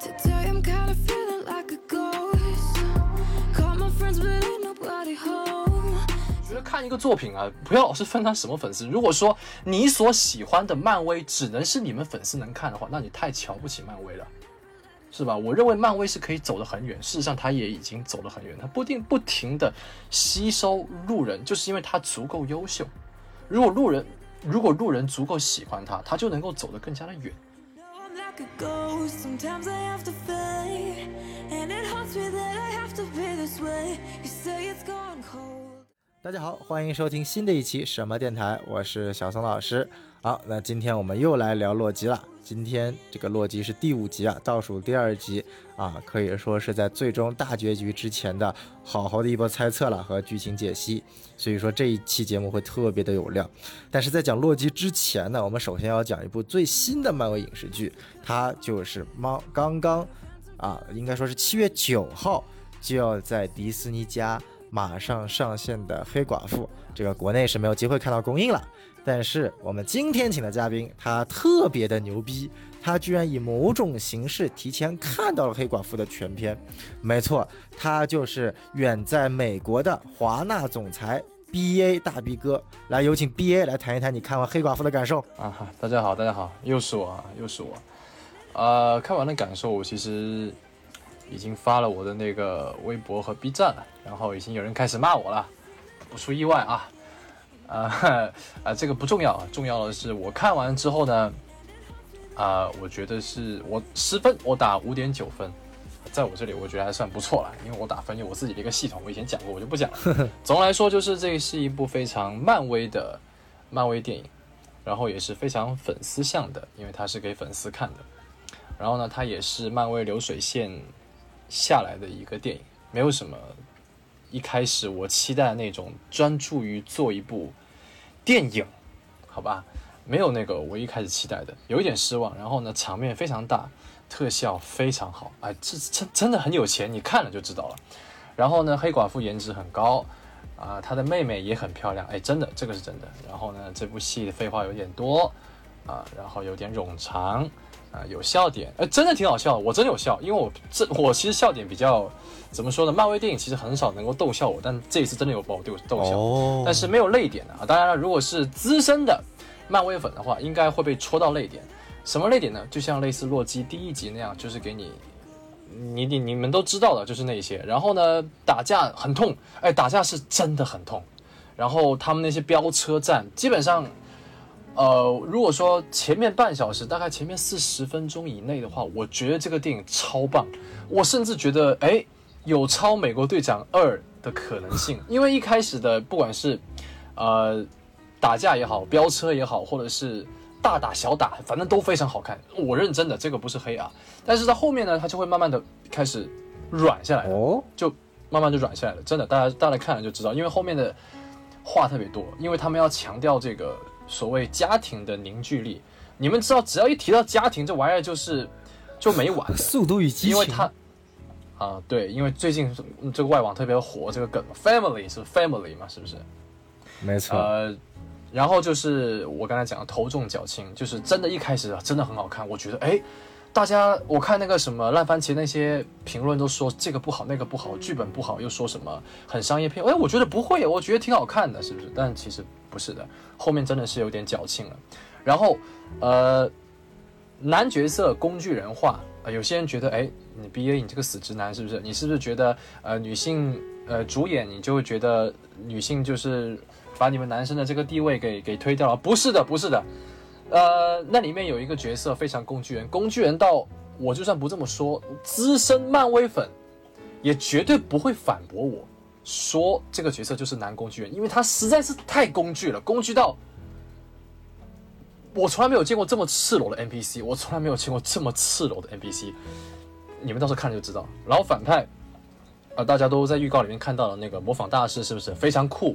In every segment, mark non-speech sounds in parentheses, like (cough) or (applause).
Today I'm kinda feeling like a ghost. Call my friends, but ain't nobody home. 觉得看一个作品啊，不要老是分他什么粉丝。如果说你所喜欢的漫威只能是你们粉丝能看的话，那你太瞧不起漫威了，是吧？我认为漫威是可以走得很远，事实上它也已经走得很远，它不定不停的吸收路人，就是因为它足够优秀。如果路人如果路人足够喜欢他，他就能够走得更加的远。Like a ghost. Sometimes I have to fade. And it haunts me that I have to be this way. You say it's gone cold. 大家好，欢迎收听新的一期什么电台，我是小松老师。好，那今天我们又来聊洛基了。今天这个洛基是第五集啊，倒数第二集啊，可以说是在最终大结局之前的好好的一波猜测了和剧情解析。所以说这一期节目会特别的有料。但是在讲洛基之前呢，我们首先要讲一部最新的漫威影视剧，它就是猫刚刚啊，应该说是七月九号就要在迪士尼家马上上线的《黑寡妇》，这个国内是没有机会看到公映了。但是我们今天请的嘉宾，他特别的牛逼，他居然以某种形式提前看到了《黑寡妇》的全片。没错，他就是远在美国的华纳总裁 B A 大 B 哥。来，有请 B A 来谈一谈你看完《黑寡妇》的感受。啊哈，大家好，大家好，又是我，又是我。呃，看完的感受，我其实已经发了我的那个微博和 B 站了，然后已经有人开始骂我了，不出意外啊，啊 (laughs) 啊，这个不重要啊，重要的是我看完之后呢，啊、我觉得是我十分，我打五点九分。在我这里，我觉得还算不错了，因为我打分有我自己的一个系统，我以前讲过，我就不讲了。(laughs) 总的来说，就是这是一部非常漫威的漫威电影，然后也是非常粉丝向的，因为它是给粉丝看的。然后呢，它也是漫威流水线下来的一个电影，没有什么一开始我期待那种专注于做一部电影，好吧，没有那个我一开始期待的，有一点失望。然后呢，场面非常大，特效非常好，哎，这真真的很有钱，你看了就知道了。然后呢，黑寡妇颜值很高，啊、她的妹妹也很漂亮，哎，真的，这个是真的。然后呢，这部戏的废话有点多，啊、然后有点冗长，啊、有笑点，哎，真的挺好笑的，我真的有笑，因为我这我其实笑点比较怎么说呢？漫威电影其实很少能够逗笑我，但这一次真的有把我逗逗笑，哦但是没有泪点的啊。当然了，如果是资深的漫威粉的话，应该会被戳到泪点。什么泪点呢？就像类似洛基第一集那样，就是给你，你你你们都知道的，就是那些。然后呢，打架很痛，哎，打架是真的很痛。然后他们那些飙车战，基本上，呃，如果说前面半小时，大概前面四十分钟以内的话，我觉得这个电影超棒。我甚至觉得，哎，有超《美国队长二》的可能性，因为一开始的不管是，呃，打架也好，飙车也好，或者是大打小打，反正都非常好看。我认真的，这个不是黑啊。但是到后面呢，它就会慢慢的开始软下来了。哦，就慢慢就软下来了。真的，大家大家看了就知道，因为后面的话特别多，因为他们要强调这个所谓家庭的凝聚力。你们知道，只要一提到家庭这玩意儿，就是就没完的，(laughs) 速度与激情，因为它啊，对，因为最近嗯这个外网特别火这个梗，family 是 family 嘛，是不是？没错，呃，然后就是我刚才讲的头重脚轻，就是真的，一开始啊真的很好看，我觉得哎，大家我看那个什么烂番茄那些评论都说这个不好那个不好，剧本不好，又说什么很商业片，哎，我觉得不会，我觉得挺好看的，是不是？但其实不是的，后面真的是有点矫情了。然后呃，男角色工具人化，有些人觉得，哎，你 B A 你这个死直男是不是？你是不是觉得呃女性呃主演你就会觉得女性就是把你们男生的这个地位给给推掉了？不是的，不是的，呃，那里面有一个角色非常工具人，工具人到我就算不这么说，资深漫威粉也绝对不会反驳我说这个角色就是男工具人，因为他实在是太工具了，工具到。我从来没有见过这么赤裸的 NPC，我从来没有见过这么赤裸的 NPC，你们到时候看了就知道。然后反派，啊、大家都在预告里面看到了那个模仿大师，是不是非常酷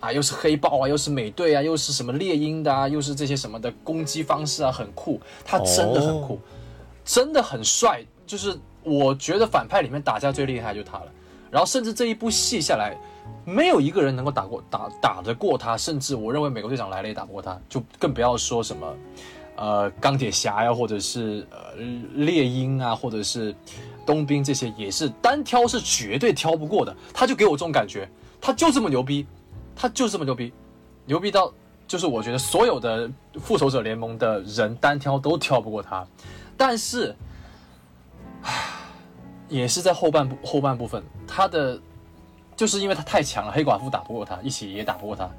啊？又是黑豹啊，又是美队啊，又是什么猎鹰的啊，又是这些什么的攻击方式啊，很酷，他真的很酷，哦真的很帅。就是我觉得反派里面打架最厉害就他了。然后甚至这一部戏下来，没有一个人能够打过打打得过他，甚至我认为美国队长来了也打不过他，就更不要说什么呃钢铁侠呀，或者是呃猎鹰啊，或者是冬兵这些，也是单挑是绝对挑不过的。他就给我这种感觉，他就这么牛逼，他就这么牛逼，牛逼到就是我觉得所有的复仇者联盟的人单挑都挑不过他。但是，唉，也是在后半部后半部分，他的就是因为他太强了，黑寡妇打不过他，一起也打不过他，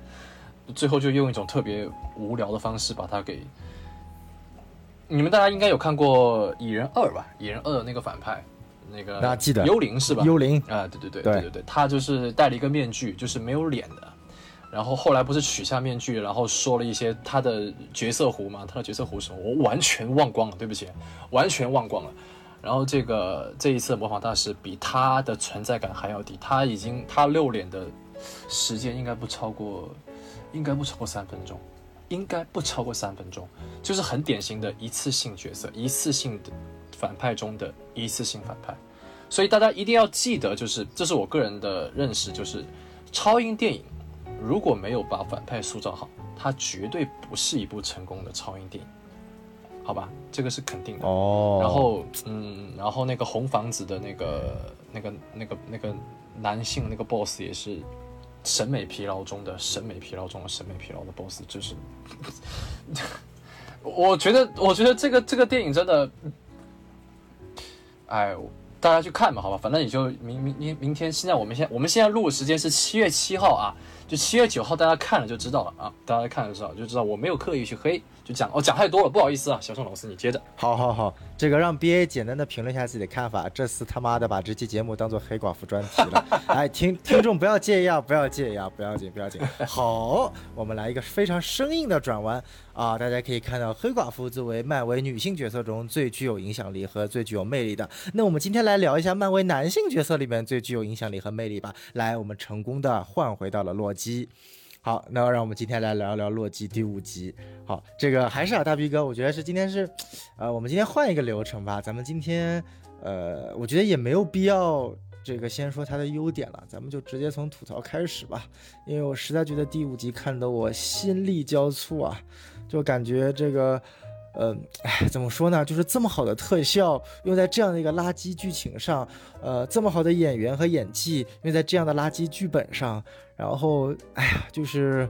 最后就用一种特别无聊的方式把他给。你们大家应该有看过《蚁人二》吧？《蚁人二》那个反派，那个那记得幽灵是吧？幽灵啊，对对对对对对对，他就是戴了一个面具，就是没有脸的。然后后来不是取下面具，然后说了一些他的角色弧嘛？他的角色弧是什么？我完全忘光了，对不起，完全忘光了。然后这个这一次模仿大师比他的存在感还要低，他已经他露脸的时间应该不超过，应该不超过三分钟，应该不超过三分钟，就是很典型的一次性角色，一次性的反派中的一次性反派。所以大家一定要记得，就是这是我个人的认识，就是超英电影如果没有把反派塑造好，它绝对不是一部成功的超英电影，好吧？这个是肯定的。哦，然后，嗯，然后那个红房子的那个、那个、那个、那个男性那个 boss 也是审美疲劳中的审美疲劳中的审美疲劳的 boss，就是，(laughs) 我觉得，我觉得这个这个电影真的，哎，大家去看吧，好吧，反正也就明明明明天，现在我们现我们现在录的时间是七月七号啊，就七月九号，大家看了就知道了啊，大家看了就知道就知道我没有刻意去黑，就讲哦讲太多了，不好意思啊，小宋老师你接着。好好好，这个让 BA 简单的评论一下自己的看法。这次他妈的把这期节目当做黑寡妇专题了，(laughs) 哎，听听众不要介意啊，不要介意啊，不要紧不要紧。好，我们来一个非常生硬的转弯啊！大家可以看到，黑寡妇作为漫威女性角色中最具有影响力和最具有魅力的，那我们今天来聊一下漫威男性角色里面最具有影响力和魅力吧。来，我们成功的换回到了洛基。好，那让我们今天来聊一聊洛基第五集。好，这个还是啊，大逼哥，我觉得是今天是，呃，我们今天换一个流程吧。咱们今天，呃，我觉得也没有必要这个先说它的优点了，咱们就直接从吐槽开始吧。因为我实在觉得第五集看得我心力交瘁啊，就感觉这个。呃，哎，怎么说呢？就是这么好的特效用在这样的一个垃圾剧情上，呃，这么好的演员和演技用在这样的垃圾剧本上，然后，哎呀，就是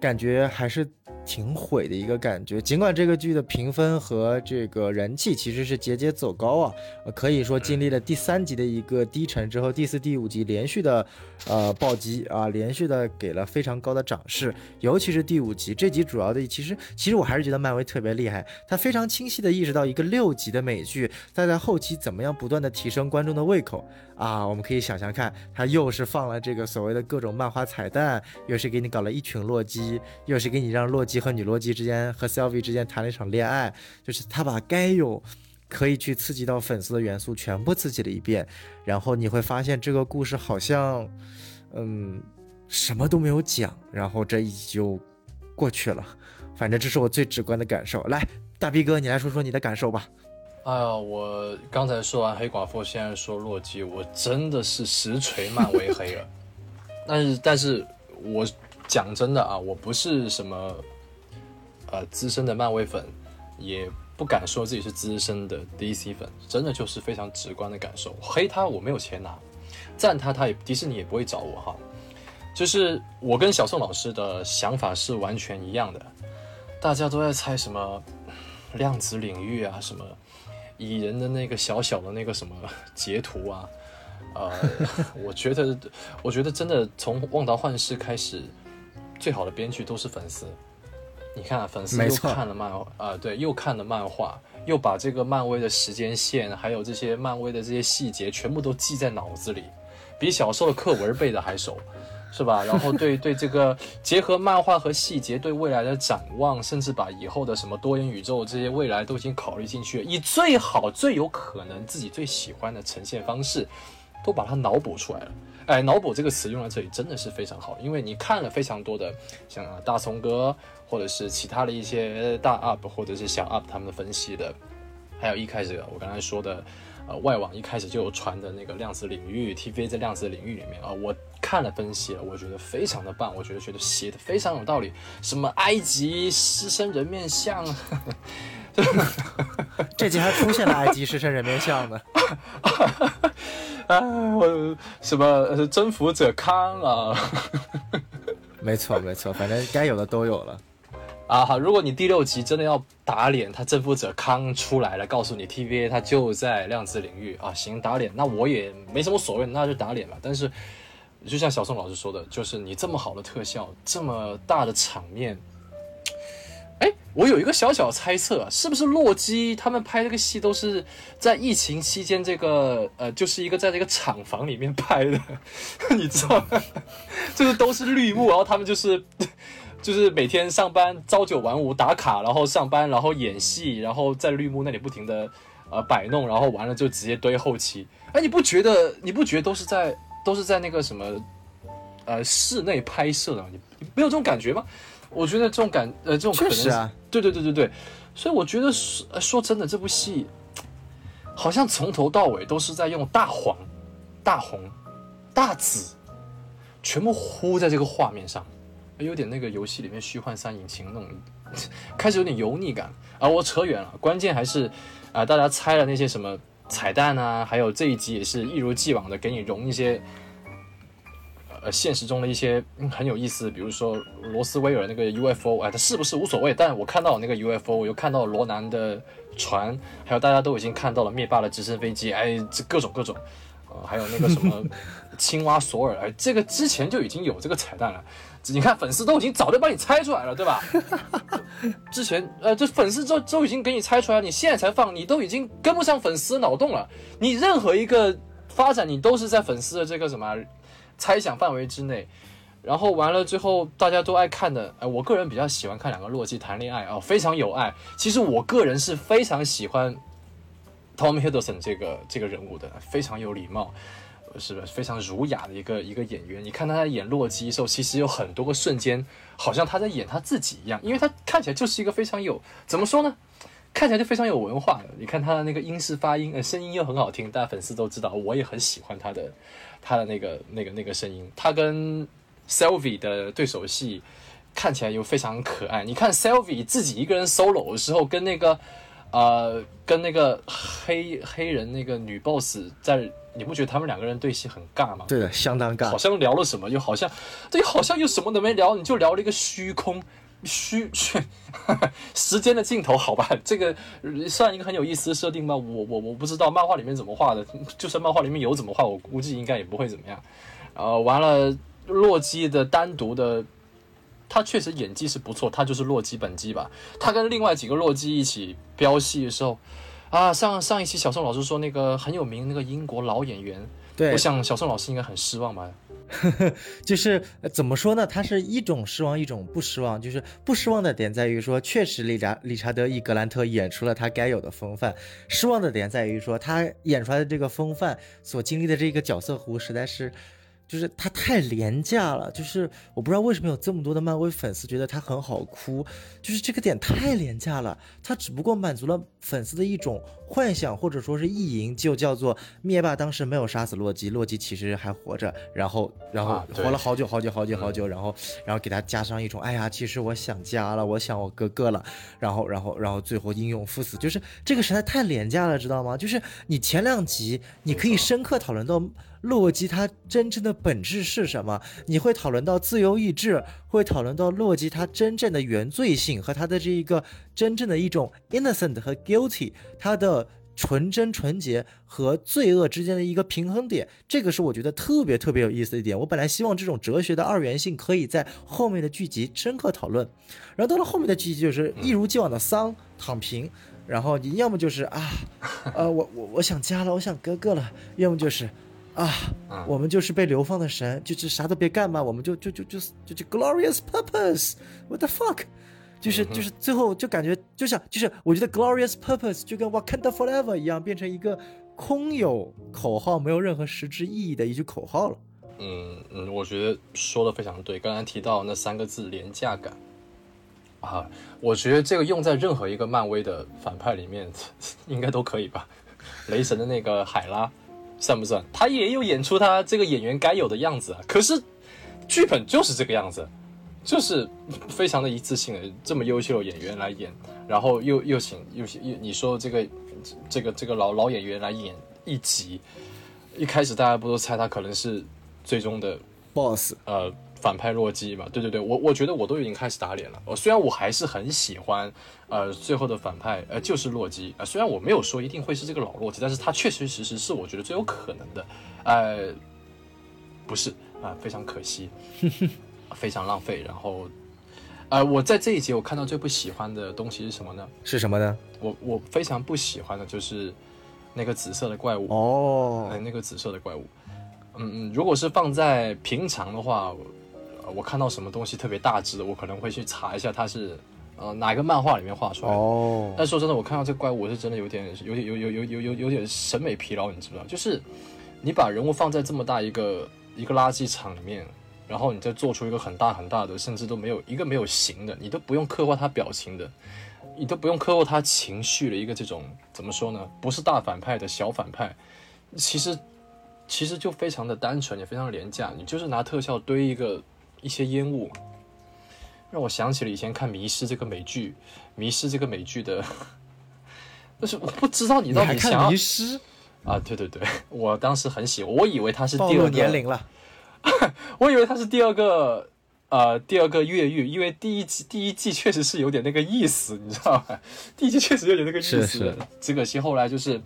感觉还是挺毁的一个感觉。尽管这个剧的评分和这个人气其实是节节走高啊，可以说经历了第三集的一个低沉之后，第四、第五集连续的呃暴击啊，连续的给了非常高的涨势。尤其是第五集，这集主要的其实其实我还是觉得漫威特别厉害，他非常清晰的意识到一个六集的美剧，他在后期怎么样不断的提升观众的胃口啊。我们可以想象看，他又是放了这个所谓的各种漫画彩蛋，又是给你搞了一群洛基，又是给你让洛洛基和女洛基之间和 Sylvie 之间谈了一场恋爱，就是他把该有。可以去刺激到粉丝的元素全部刺激了一遍，然后你会发现这个故事好像，嗯，什么都没有讲，然后这一集就过去了。反正这是我最直观的感受。来，大逼哥，你来说说你的感受吧。哎呀，我刚才说完黑寡妇，现在说洛基，我真的是实锤漫威黑了。(laughs) 但是，但是我讲真的啊，我不是什么呃资深的漫威粉，也不敢说自己是资深的 DC 粉，真的就是非常直观的感受。黑他我没有钱拿，赞他他也迪士尼也不会找我哈。就是我跟小宋老师的想法是完全一样的，大家都在猜什么量子领域啊，什么蚁人的那个小小的那个什么截图啊，呃，(laughs) 我觉得，我觉得真的从《旺达幻视》开始，最好的编剧都是粉丝。你看、啊，粉丝又看了漫啊、对，又看了漫画，又把这个漫威的时间线，还有这些漫威的这些细节，全部都记在脑子里，比小时候的课文背的还熟。是吧？(laughs) 然后对对这个结合漫画和细节对未来的展望，甚至把以后的什么多元宇宙这些未来都已经考虑进去了，以最好最有可能自己最喜欢的呈现方式，都把它脑补出来了。哎，脑补这个词用在这里真的是非常好，因为你看了非常多的像大松哥或者是其他的一些大 UP 或者是小 UP 他们的分析的，还有一开始我刚才说的。呃，外网一开始就有传的那个量子领域，T V 在量子领域里面啊，我看了分析了，我觉得非常的棒，我觉得觉得写的非常有道理。什么埃及狮身人面像，(laughs) 这集还出现了埃及狮身人面像呢。啊，(laughs) 我什么呃征服者康啊，(laughs) 没错没错，反正该有的都有了。啊好，如果你第六集真的要打脸，他征服者康出来了，告诉你 TVA 他就在量子领域啊，行打脸，那我也没什么所谓，那就打脸吧。但是就像小宋老师说的，就是你这么好的特效，这么大的场面，哎，我有一个小小猜测，是不是洛基他们拍这个戏都是在疫情期间，这个呃，就是一个在这个厂房里面拍的，(laughs) 你知道吗？(laughs) 就是都是绿幕，然后他们就是。(laughs) 就是每天上班朝九晚五打卡，然后上班，然后演戏，然后在绿幕那里不停的呃摆弄，然后完了就直接堆后期。哎，你不觉得你不觉得都是在都是在那个什么呃室内拍摄的？你你没有这种感觉吗？我觉得这种感呃这种可能对对对对对，所以我觉得说呃说真的，这部戏好像从头到尾都是在用大黄、大红、大紫，全部糊在这个画面上。有点那个游戏里面虚幻三引擎那种，开始有点油腻感啊！我扯远了，关键还是啊，大家猜了那些什么彩蛋啊，还有这一集也是一如既往的给你融一些呃现实中的一些很有意思，比如说罗斯威尔那个 UFO，哎，它是不是无所谓？但我看到那个 UFO，我又看到罗南的船，还有大家都已经看到了灭霸的直升飞机，哎，这各种各种，呃，还有那个什么 (laughs) 青蛙索尔，哎，这个之前就已经有这个彩蛋了。你看，粉丝都已经早就帮你猜出来了，对吧？(laughs) 之前，呃，这粉丝都都已经给你猜出来，你现在才放，你都已经跟不上粉丝脑洞了。你任何一个发展，你都是在粉丝的这个什么猜想范围之内。然后完了之后，大家都爱看的，哎，我个人比较喜欢看两个洛基谈恋爱啊，非常有爱。其实我个人是非常喜欢 Tom Hiddleston 这个这个人物的，非常有礼貌。是不是非常儒雅的一个一个演员？你看他在演洛基的时候，其实有很多个瞬间，好像他在演他自己一样，因为他看起来就是一个非常有怎么说呢？看起来就非常有文化。你看他的那个英式发音，呃，声音又很好听，大家粉丝都知道，我也很喜欢他的他的那个那个那个声音。他跟 Selvi 的对手戏看起来又非常可爱。你看 Selvi 自己一个人 solo 的时候，跟那个呃跟那个黑黑人那个女 boss 在。你不觉得他们两个人对戏很尬吗？对的，相当尬。好像聊了什么，又好像，对，好像又什么都没聊，你就聊了一个虚空，虚虚 (laughs) 时间的尽头，好吧？(laughs) 这个算一个很有意思的设定吧。我我我不知道漫画里面怎么画的，(laughs) 就算漫画里面有怎么画，我估计应该也不会怎么样。呃，完了，洛基的单独的，他确实演技是不错，他就是洛基本基吧。他跟另外几个洛基一起飙戏的时候。啊，上上一期小宋老师说那个很有名那个英国老演员，对，我想小宋老师应该很失望吧？(laughs) 就是怎么说呢？他是一种失望，一种不失望。就是不失望的点在于说，确实理查理查德伊格兰特演出了他该有的风范；失望的点在于说，他演出来的这个风范所经历的这个角色弧实在是。就是它太廉价了，就是我不知道为什么有这么多的漫威粉丝觉得它很好哭，就是这个点太廉价了。它只不过满足了粉丝的一种幻想或者说是意淫，就叫做灭霸当时没有杀死洛基，洛基其实还活着，然后然后活了好久好久好久好久，然后然后给他加上一种哎呀，其实我想家了，我想我哥哥了，然后然后然后最后英勇赴死，就是这个实在太廉价了，知道吗？就是你前两集你可以深刻讨论到。洛基他真正的本质是什么？你会讨论到自由意志，会讨论到洛基他真正的原罪性和他的这一个真正的一种 innocent 和 guilty，他的纯真纯洁和罪恶之间的一个平衡点，这个是我觉得特别特别有意思的一点。我本来希望这种哲学的二元性可以在后面的剧集深刻讨论，然后到了后面的剧集就是一如既往的丧躺平，然后你要么就是啊，呃，我我我想家了，我想哥哥了，要么就是。啊，我们就是被流放的神，就是啥都别干吧，我们就就就就就就 glorious purpose，what the fuck，就是就是最后就感觉就像就是我觉得 glorious purpose 就跟 Wakanda forever 一样，变成一个空有口号，没有任何实质意义的一句口号了。嗯嗯，我觉得说的非常对，刚才提到那三个字廉价感。啊，我觉得这个用在任何一个漫威的反派里面 (laughs) 应该都可以吧，雷神的那个海拉。算不算？他也有演出他这个演员该有的样子啊。可是剧本就是这个样子，就是非常的一次性的这么优秀的演员来演，然后又又请又又你说这个这个这个老老演员来演一集，一开始大家不都猜他可能是最终的 boss 呃反派洛基嘛？对对对，我我觉得我都已经开始打脸了。我虽然我还是很喜欢呃最后的反派呃就是洛基啊、呃虽然我没有说一定会是这个老洛基，但是他确确实实是我觉得最有可能的。呃，不是啊、非常可惜，(laughs) 非常浪费。然后呃，我在这一集我看到最不喜欢的东西是什么呢？是什么呢？我我非常不喜欢的就是那个紫色的怪物。哦哎，，那个紫色的怪物，嗯嗯，如果是放在平常的话，呃我看到什么东西特别大只的，我可能会去查一下它是呃哪个漫画里面画出来的。哦，但说真的，我看到这个怪物，我是真的有点有点有有有有有有点审美疲劳，你知不知道？就是你把人物放在这么大一个一个垃圾场里面，然后你再做出一个很大很大的，甚至都没有一个没有形的，你都不用刻画他表情的，你都不用刻画他情绪的一个这种怎么说呢？不是大反派的小反派，其实其实就非常的单纯，也非常廉价，你就是拿特效堆一个一些烟雾。让我想起了以前看《迷失》这个美剧，《迷失》这个美剧的，(laughs) 但是我不知道你到底想迷失，啊？对对对，我当时很喜欢，我以为他是第二个，年龄了。(laughs) 我以为他是第二个，呃，第二个越狱，因为第一季第一季确实是有点那个意思，你知道吧？第一季确实有点那个意思，是是只可惜后来就是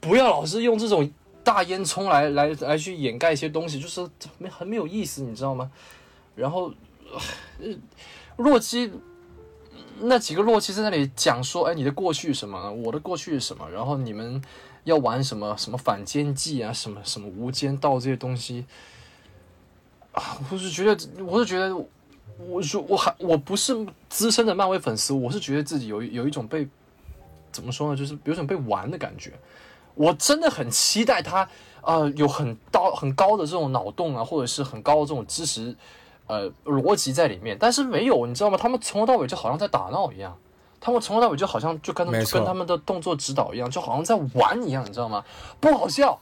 不要老是用这种大烟囱来来来去掩盖一些东西，就是没很没有意思，你知道吗？然后，呃，洛基那几个洛基在那里讲说，哎，你的过去什么？我的过去是什么？然后你们要玩什么什么反间计啊，什么什么无间道这些东西啊，我是觉得，我是觉得，我说我还我不是资深的漫威粉丝，我是觉得自己有有一种被怎么说呢，就是有种被玩的感觉。我真的很期待他，呃，有很高很高的这种脑洞啊，或者是很高的这种知识，呃，逻辑在里面。但是没有，你知道吗？他们从头到尾就好像在打闹一样，他们从头到尾就好像就跟跟他们的动作指导一样，就好像在玩一样，你知道吗？不好笑。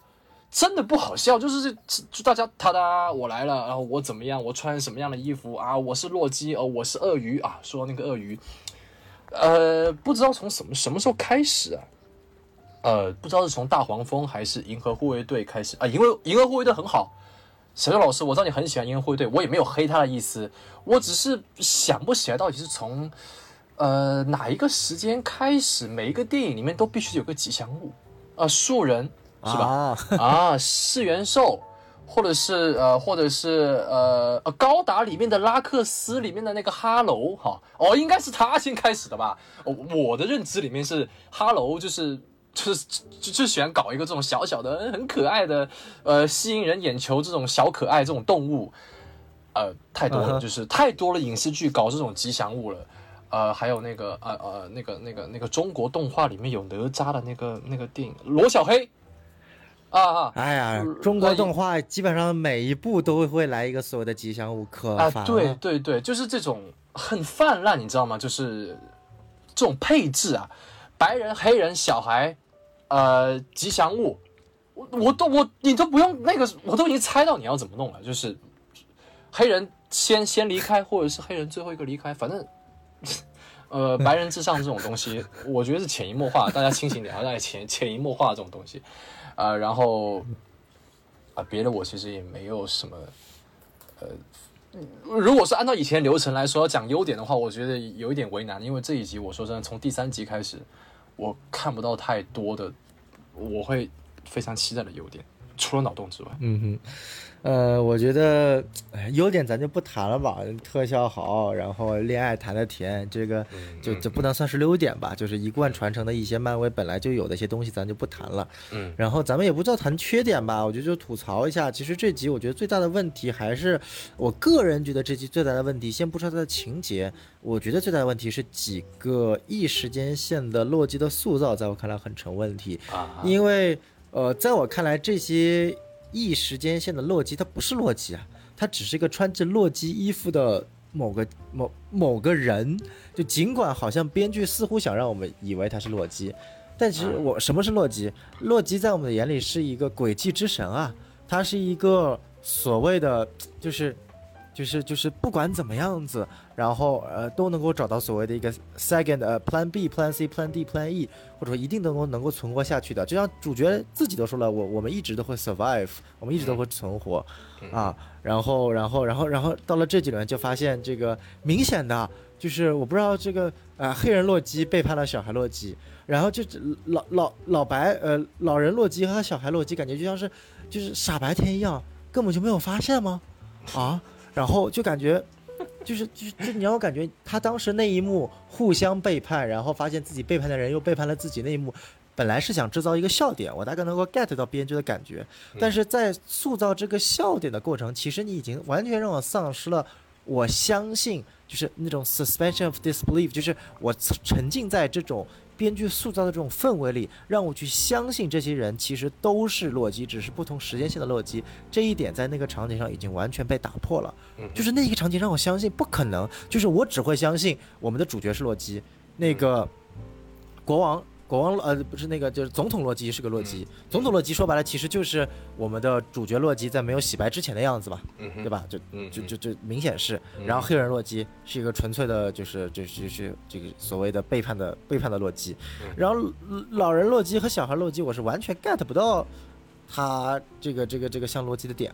真的不好笑，就是这就大家哒哒，我来了，然后我怎么样，我穿什么样的衣服啊？我是洛基哦，我是鳄鱼啊。说那个鳄鱼，呃，不知道从什么什么时候开始啊？呃，不知道是从大黄蜂还是银河护卫队开始啊？因为银河护卫队很好，小邱老师，我知道你很喜欢银河护卫队，我也没有黑他的意思，我只是想不起来到底是从呃哪一个时间开始，每一个电影里面都必须有个吉祥物。啊、树人是吧？啊，啊，四元兽，或者是呃，或者是呃呃高达里面的拉克斯里面的那个哈喽哈，哦，应该是他先开始的吧？哦，我的认知里面是哈喽，就是就是就就喜欢搞一个这种小小的很可爱的呃吸引人眼球这种小可爱这种动物，呃，太多了，就是太多了影视剧搞这种吉祥物了。呃，还有那个呃呃那个那个那个中国动画里面有哪吒的那个那个电影罗小黑，啊啊哎呀呃，中国动画基本上每一部都会来一个所谓的吉祥物，可啊！烦对。对对，就是这种很泛滥，你知道吗？就是这种配置啊，白人、黑人、小孩，呃，吉祥物，我我都我你都不用那个，我都已经猜到你要怎么弄了，就是黑人先先离开，或者是黑人最后一个离开，反正。(laughs) 呃，白人至上这种东西，我觉得是潜移默化，大家清醒点啊，大家潜潜移默化这种东西，啊、然后啊、别的我其实也没有什么，呃，如果是按照以前流程来说要讲优点的话，我觉得有一点为难，因为这一集我说真的，从第三集开始，我看不到太多的我会非常期待的优点，除了脑洞之外。呃，我觉得哎优点咱就不谈了吧，特效好，然后恋爱谈的甜，这个就嗯这不能算是优点吧，就是一贯传承的一些漫威本来就有的一些东西，咱就不谈了。嗯然后咱们也不知道谈缺点吧，我觉得就吐槽一下。其实这集我觉得最大的问题还是，我个人觉得这集最大的问题，先不说它的情节，我觉得最大的问题是几个异时间线的洛基的塑造，在我看来很成问题。啊，因为呃，在我看来，这些异时间线的洛基，他不是洛基啊，他只是一个穿着洛基衣服的某个某某个人。就尽管好像编剧似乎想让我们以为他是洛基，但其实我什么是洛基？洛基在我们的眼里是一个诡计之神啊，他是一个所谓的就是就是就是不管怎么样子，然后呃都能够找到所谓的一个 second 呃 plan B plan C plan D plan E，或者说一定能够能够存活下去的。就像主角自己都说了，我我们一直都会 survive，我们一直都会存活啊。然后然后然后然后到了这几轮就发现这个明显的就是我不知道这个呃黑人洛基背叛了小孩洛基。然后就老老老白呃老人洛基和小孩洛基感觉就像是就是傻白甜一样，根本就没有发现吗？啊，然后就感觉就是就是就你让我感觉他当时那一幕互相背叛，然后发现自己背叛的人又背叛了自己那一幕，本来是想制造一个笑点，我大概能够 get 到编剧的感觉，但是在塑造这个笑点的过程，其实你已经完全让我丧失了我相信就是那种 suspension of disbelief，就是我沉浸在这种。编剧塑造的这种氛围里，让我去相信这些人其实都是洛基，只是不同时间线的洛基。这一点在那个场景上已经完全被打破了。就是那一个场景让我相信不可能，就是我只会相信我们的主角是洛基，那个国王。国王呃不是那个就是总统洛基是个洛基，总统洛基说白了其实就是我们的主角洛基在没有洗白之前的样子吧，对吧？就就就就明显是，然后黑人洛基是一个纯粹的，就是就是就是这个所谓的背叛的背叛的洛基，然后老人洛基和小孩洛基我是完全 get 不到他这个这个这个像洛基的点。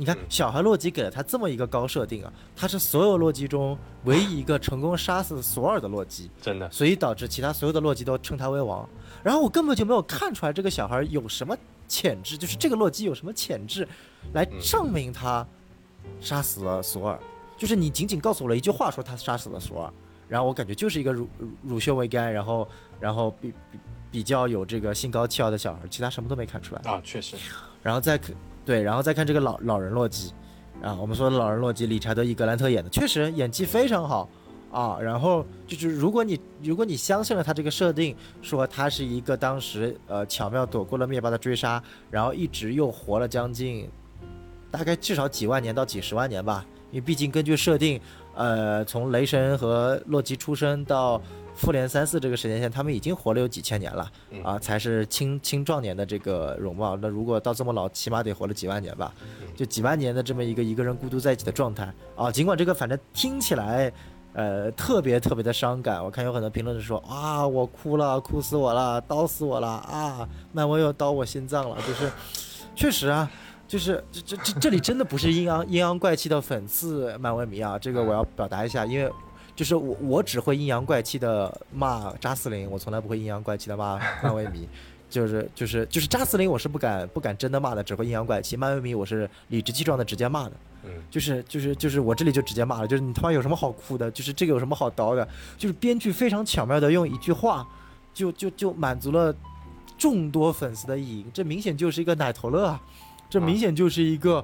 你看，小孩洛基给了他这么一个高设定啊，他是所有洛基中唯一一个成功杀死索尔的洛基，真的，所以导致其他所有的洛基都称他为王。然后我根本就没有看出来这个小孩有什么潜质，就是这个洛基有什么潜质，来证明他杀死了索尔。就是你仅仅告诉我了一句话，说他杀死了索尔，然后我感觉就是一个乳乳臭未干，然后然后比比比较有这个心高气傲的小孩，其他什么都没看出来啊，确实。然后再看。对，然后再看这个老老人洛基，啊，我们说的老人洛基，理查德·伊格兰特演的，确实演技非常好啊。然后就是如果你如果你相信了他这个设定，说他是一个当时呃巧妙躲过了灭霸的追杀，然后一直又活了将近大概至少几万年到几十万年吧，因为毕竟根据设定，呃，从雷神和洛基出生到。复联三四这个时间线，他们已经活了有几千年了啊，才是青青壮年的这个容貌。那如果到这么老，起码得活了几万年吧？就几万年的这么一个一个人孤独在一起的状态啊。尽管这个反正听起来，呃，特别特别的伤感。我看有很多评论是说啊，我哭了，哭死我了，刀死我了啊！漫威又刀我心脏了，就是，确实啊，就是这这这这里真的不是阴阳阴阳怪气的讽刺漫威迷啊，这个我要表达一下，因为。就是我，我只会阴阳怪气的骂扎斯林，我从来不会阴阳怪气的骂 (laughs) 漫威迷。就是就是就是扎斯林，我是不敢不敢真的骂的，只会阴阳怪气。漫威迷，我是理直气壮的直接骂的。嗯，就是就是就是我这里就直接骂了，就是你他妈有什么好哭的？就是这个有什么好叨的？就是编剧非常巧妙的用一句话，就就就满足了众多粉丝的意淫。这明显就是一个奶头乐啊！这明显就是一个。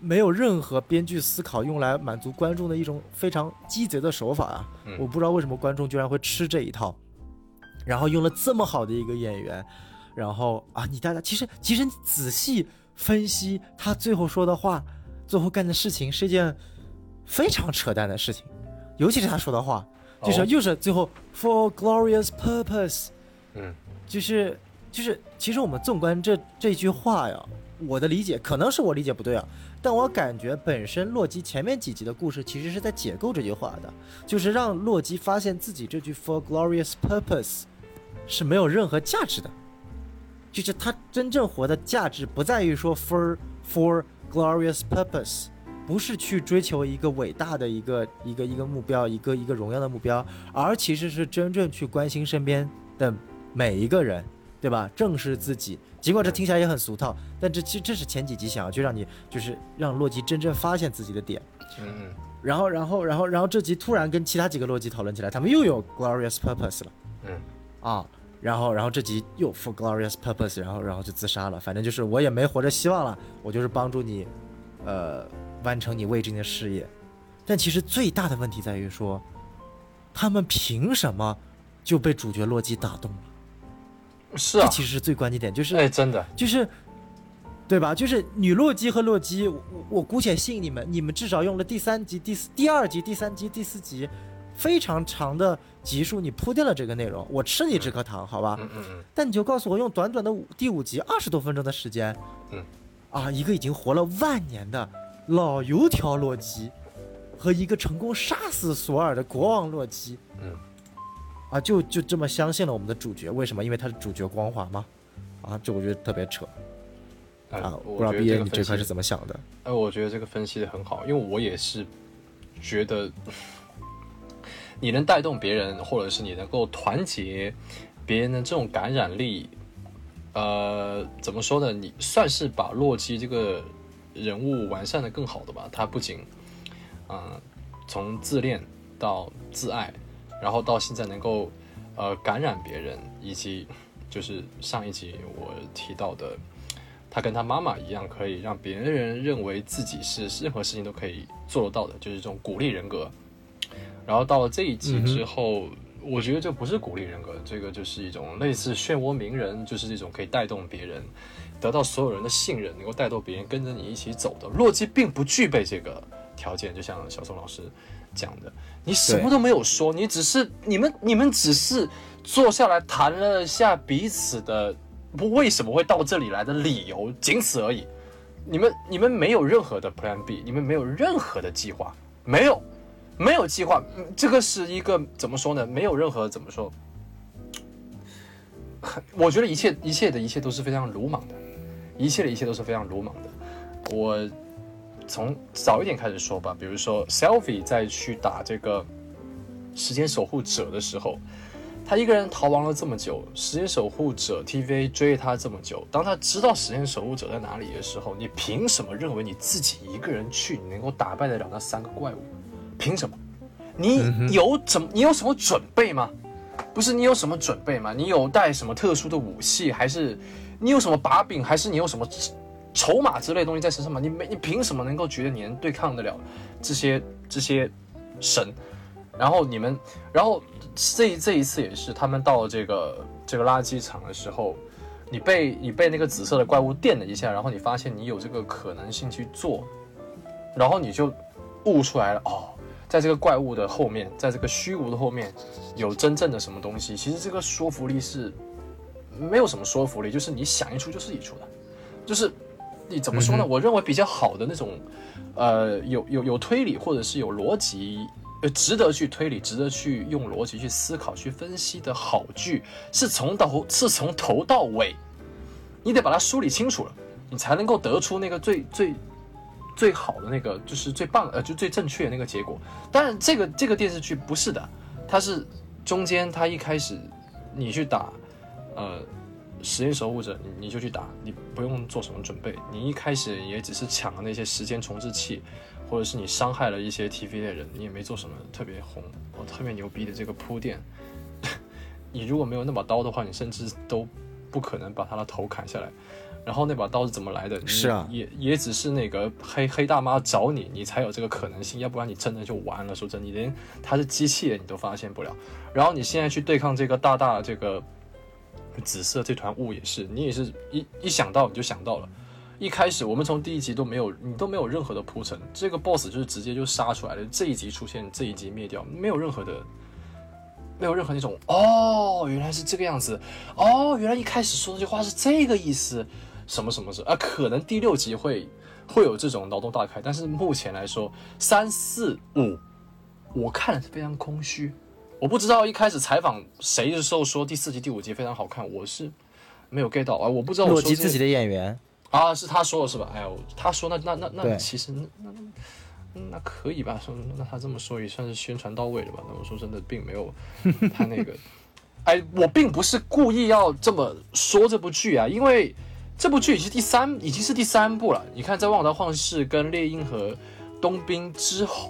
没有任何编剧思考用来满足观众的一种非常鸡贼的手法啊！我不知道为什么观众居然会吃这一套，然后用了这么好的一个演员，然后啊，你大家其实其实你仔细分析他最后说的话，最后干的事情是一件非常扯淡的事情，尤其是他说的话，就是又是最后 for glorious purpose，嗯，就是就是其实我们纵观这这句话呀，我的理解可能是我理解不对啊。但我感觉本身洛基前面几集的故事其实是在解构这句话的，就是让洛基发现自己这句 for glorious purpose 是没有任何价值的，就是他真正活的价值不在于说 for for glorious purpose，不是去追求一个伟大的一个一个一个目标，一个一个荣耀的目标，而其实是真正去关心身边的每一个人。对吧？正视自己，尽管这听起来也很俗套，但这其实这是前几集想要去让你，就是让洛基真正发现自己的点。嗯。然后，然后，然后，然后这集突然跟其他几个洛基讨论起来，他们又有 glorious purpose 了。嗯。啊，然后，然后这集又 for glorious purpose，然后，然后就自杀了。反正就是我也没活着希望了，我就是帮助你，呃，完成你未尽的事业。但其实最大的问题在于说，他们凭什么就被主角洛基打动了？是啊，这其实是最关键点，就是哎，真的。就是，对吧？就是女洛基和洛基，我我姑且信你们，你们至少用了第三集、第四、第二集、第三集、第四集，非常长的集数，你铺垫了这个内容，我吃你这颗糖，好吧？嗯嗯嗯，但你就告诉我，用短短的五第五集二十多分钟的时间，嗯，啊，一个已经活了万年的老油条洛基，和一个成功杀死索尔的国王洛基，嗯，啊，就就这么相信了我们的主角，为什么？因为他是主角光环吗？啊，这我觉得特别扯呃啊！我不知道觉得 B 这 A 个分析你这块是怎么想的？呃，我觉得这个分析的很好，因为我也是觉得你能带动别人，或者是你能够团结别人的这种感染力，呃，怎么说呢？你算是把洛基这个人物完善的更好的吧。他不仅，呃，从自恋到自爱，然后到现在能够呃感染别人，以及 (laughs) 就是上一集我提到的。他跟他妈妈一样，可以让别人认为自己是任何事情都可以做得到的，就是这种鼓励人格。然后到了这一集之后，我觉得这不是鼓励人格，这个就是一种类似漩涡鸣人，就是这种可以带动别人，得到所有人的信任，能够带动别人跟着你一起走的。洛基并不具备这个条件，就像小宋老师讲的，你什么都没有说，你只是你们你们只是坐下来谈了下彼此的。不为什么会到这里来的理由，仅此而已。你们你们没有任何的 Plan B，你们没有任何的计划，没有没有计划，嗯这个是一个怎么说呢？没有任何怎么说？我觉得一切一切的一切都是非常鲁莽的，一切的一切都是非常鲁莽的。我从早一点开始说吧，比如说 Selfie 在去打这个时间守护者的时候。他一个人逃亡了这么久，时间守护者 TVA 追他这么久，当他知道时间守护者在哪里的时候，你凭什么认为你自己一个人去，你能够打败得了那三个怪物？凭什么？你有怎么？你有什么准备吗？不是你有什么准备吗？你有带什么特殊的武器，还是你有什么把柄，还是你有什么筹码之类的东西在身上吗？你没，你凭什么能够觉得你能对抗得了这些这些神？然后你们，然后这这一次也是，他们到这个这个垃圾场的时候，你被你被那个紫色的怪物电了一下，然后你发现你有这个可能性去做，然后你就悟出来了哦，在这个怪物的后面，在这个虚无的后面，有真正的什么东西。其实这个说服力是没有什么说服力，就是你想一出就是一出的，就是怎么说呢？我认为比较好的那种，呃，有有有推理或者是有逻辑。呃，值得去推理，值得去用逻辑去思考、去分析的好剧，是从头是从头到尾，你得把它梳理清楚了，你才能够得出那个最最最好的那个，就是最棒呃，就最正确的那个结果。当然，这个这个电视剧不是的，它是中间它一开始你去打，呃，时间守护者，你你就去打，你不用做什么准备，你一开始也只是抢了那些时间重置器。或者是你伤害了一些 TV 的人，你也没做什么特别红或特别牛逼的这个铺垫。(laughs) 你如果没有那把刀的话，你甚至都不可能把他的头砍下来。然后那把刀是怎么来的？是啊，也也只是那个黑黑大妈找你，你才有这个可能性，要不然你真的就完了。说真，你连他是机器人你都发现不了。然后你现在去对抗这个大大这个紫色这团雾也是，你也是一一想到你就想到了。一开始我们从第一集都没有，你都没有任何的铺陈，这个 boss 就是直接就杀出来了。这一集出现，这一集灭掉，没有任何的，没有任何那种哦，原来是这个样子，哦，原来一开始说那句话是这个意思，什么什么什么啊？可能第六集会会有这种脑洞大开，但是目前来说，三四五，我看的是非常空虚。我不知道一开始采访谁的时候说第四集、第五集非常好看，我是没有 get 到啊，我不知道我说这洛基自己的演员。啊，是他说的是吧？哎呦，他说那那那那其实那那那可以吧？说那他这么说也算是宣传到位了吧？那我说真的，并没有 (laughs) 他那个，哎，我并不是故意要这么说这部剧啊，因为这部剧已经第三已经是第三部了。你看，在《旺达幻视》跟猎鹰和冬兵之后，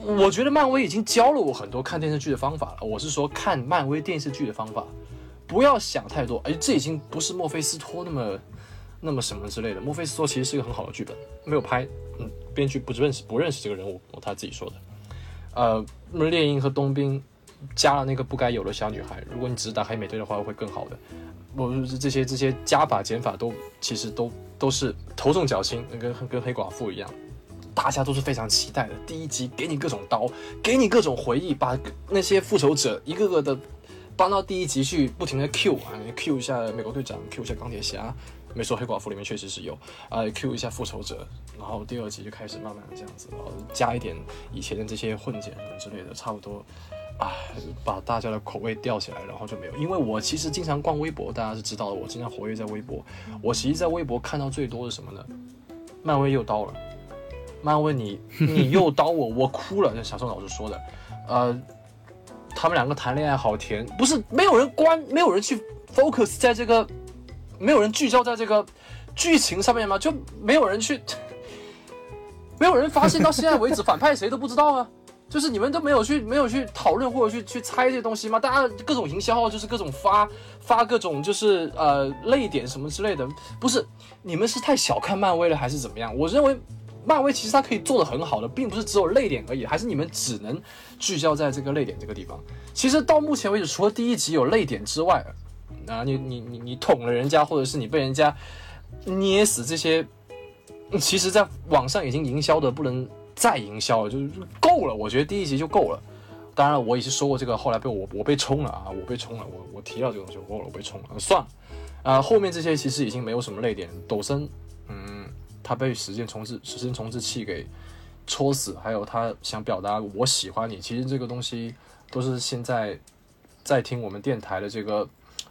我觉得漫威已经教了我很多看电视剧的方法了。我是说看漫威电视剧的方法，不要想太多。哎，这已经不是墨菲斯托那么。那么什么之类的，墨菲斯托其实是一个很好的剧本，没有拍，嗯，编剧不认识不认识这个人物，他自己说的。呃，那么猎鹰和冬兵加了那个不该有的小女孩，如果你只是打黑美队的话，会更好的。我这些这些加法减法都其实都都是头重脚轻，跟跟黑寡妇一样。大家都是非常期待的。第一集给你各种刀，给你各种回忆，把那些复仇者一个个的搬到第一集去，不停的 Q 啊，Q 一下美国队长，Q 一下钢铁侠。没错，黑寡妇里面确实是有啊，Q 一下复仇者，然后第二集就开始慢慢的这样子，然后加一点以前的这些混剪什么之类的，差不多。啊，把大家的口味吊起来，然后就没有。因为我其实经常逛微博，大家是知道的，我经常活跃在微博。我其实在微博看到最多是什么呢？漫威又刀了，漫威你 (laughs) 你又刀我，我哭了。像小宋老师说的，呃，他们两个谈恋爱好甜，不是没有人关，没有人去 focus 在这个，没有人聚焦在这个剧情上面吗？就没有人去，(laughs) 没有人发现到现在为止反派谁都不知道啊。就是你们都没有去没有去讨论或者去去猜这些东西吗？大家各种营销号就是各种发发各种就是呃泪点什么之类的，不是你们是太小看漫威了还是怎么样？我认为漫威其实它可以做的很好的，并不是只有泪点而已，还是你们只能聚焦在这个泪点这个地方。其实到目前为止，除了第一集有泪点之外，啊你你你你捅了人家，或者是你被人家捏死这些，其实在网上已经营销的不能。再营销了就是够了，我觉得第一集就够了。当然，我已经说过这个，后来被我我被冲了啊，我被冲了，我我提到这个东西我够了，我被冲了，算了。啊，后面这些其实已经没有什么泪点。抖森，他被时间重置时间重置器给戳死，还有他想表达我喜欢你，其实这个东西都是现在在听我们电台的这个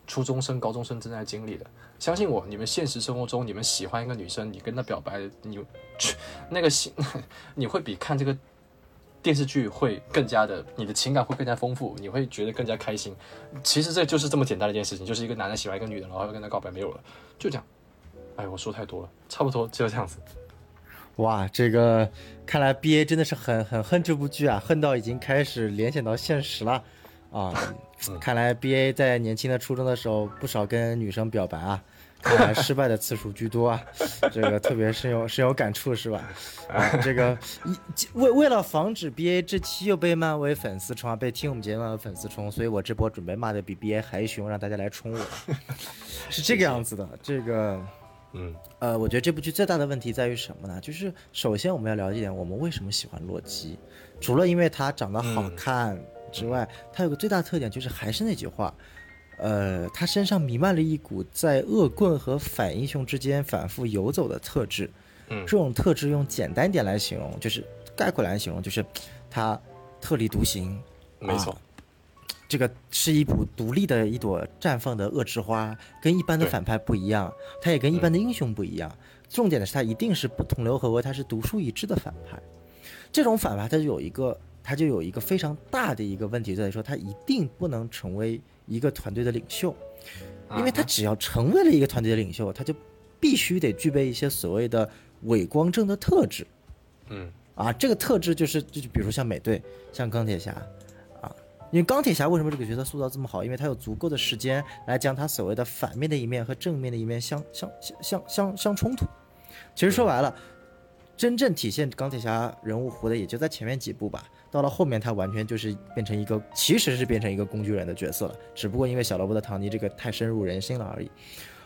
初中生、高中生正在经历的。相信我，你们现实生活中，你们喜欢一个女生，你跟她表白，你去那个心，你会比看这个电视剧会更加的，你的情感会更加丰富，你会觉得更加开心。其实这就是这么简单的一件事情，就是一个男的喜欢一个女的，然后跟她告白，没有了，就这样。哎，我说太多了，差不多就这样子。哇，这个看来 B A 真的是很很恨这部剧啊，恨到已经开始联想到现实了啊。看来 B A 在年轻的初中的时候，不少跟女生表白啊。看来失败的次数居多啊，(laughs) 这个特别深有深有感触是吧？啊，这个 (laughs) 一为为了防止 BA 这期又被漫威粉丝冲啊，被听我们节目的粉丝冲，所以我这波准备骂的比 BA 还凶，让大家来冲我，(laughs) 是这个样子的。这个，嗯，呃，我觉得这部剧最大的问题在于什么呢？就是首先我们要了解一点，我们为什么喜欢洛基，除了因为他长得好看之外，他有个最大特点就是还是那句话。呃，他身上弥漫了一股在恶棍和反英雄之间反复游走的特质。嗯，这种特质用简单点来形容，就是概括来形容，就是他特立独行。没错，这个是一股独立的一朵绽放的恶之花，跟一般的反派不一样，他也跟一般的英雄不一样。重点的是，他一定是不同流合污，他是独树一帜的反派。这种反派，他就有一个，他就有一个非常大的一个问题，在于说，他一定不能成为。一个团队的领袖，因为他只要成为了一个团队的领袖，他就必须得具备一些所谓的伪光正的特质。嗯，啊，这个特质就是就比如像美队，像钢铁侠，啊，因为钢铁侠为什么这个角色塑造这么好？因为他有足够的时间来将他所谓的反面的一面和正面的一面相相相相相相冲突。其实说白了，真正体现钢铁侠人物活的也就在前面几部吧。到了后面，他完全就是变成一个，其实是变成一个工具人的角色了，只不过因为小萝卜的唐尼这个太深入人心了而已。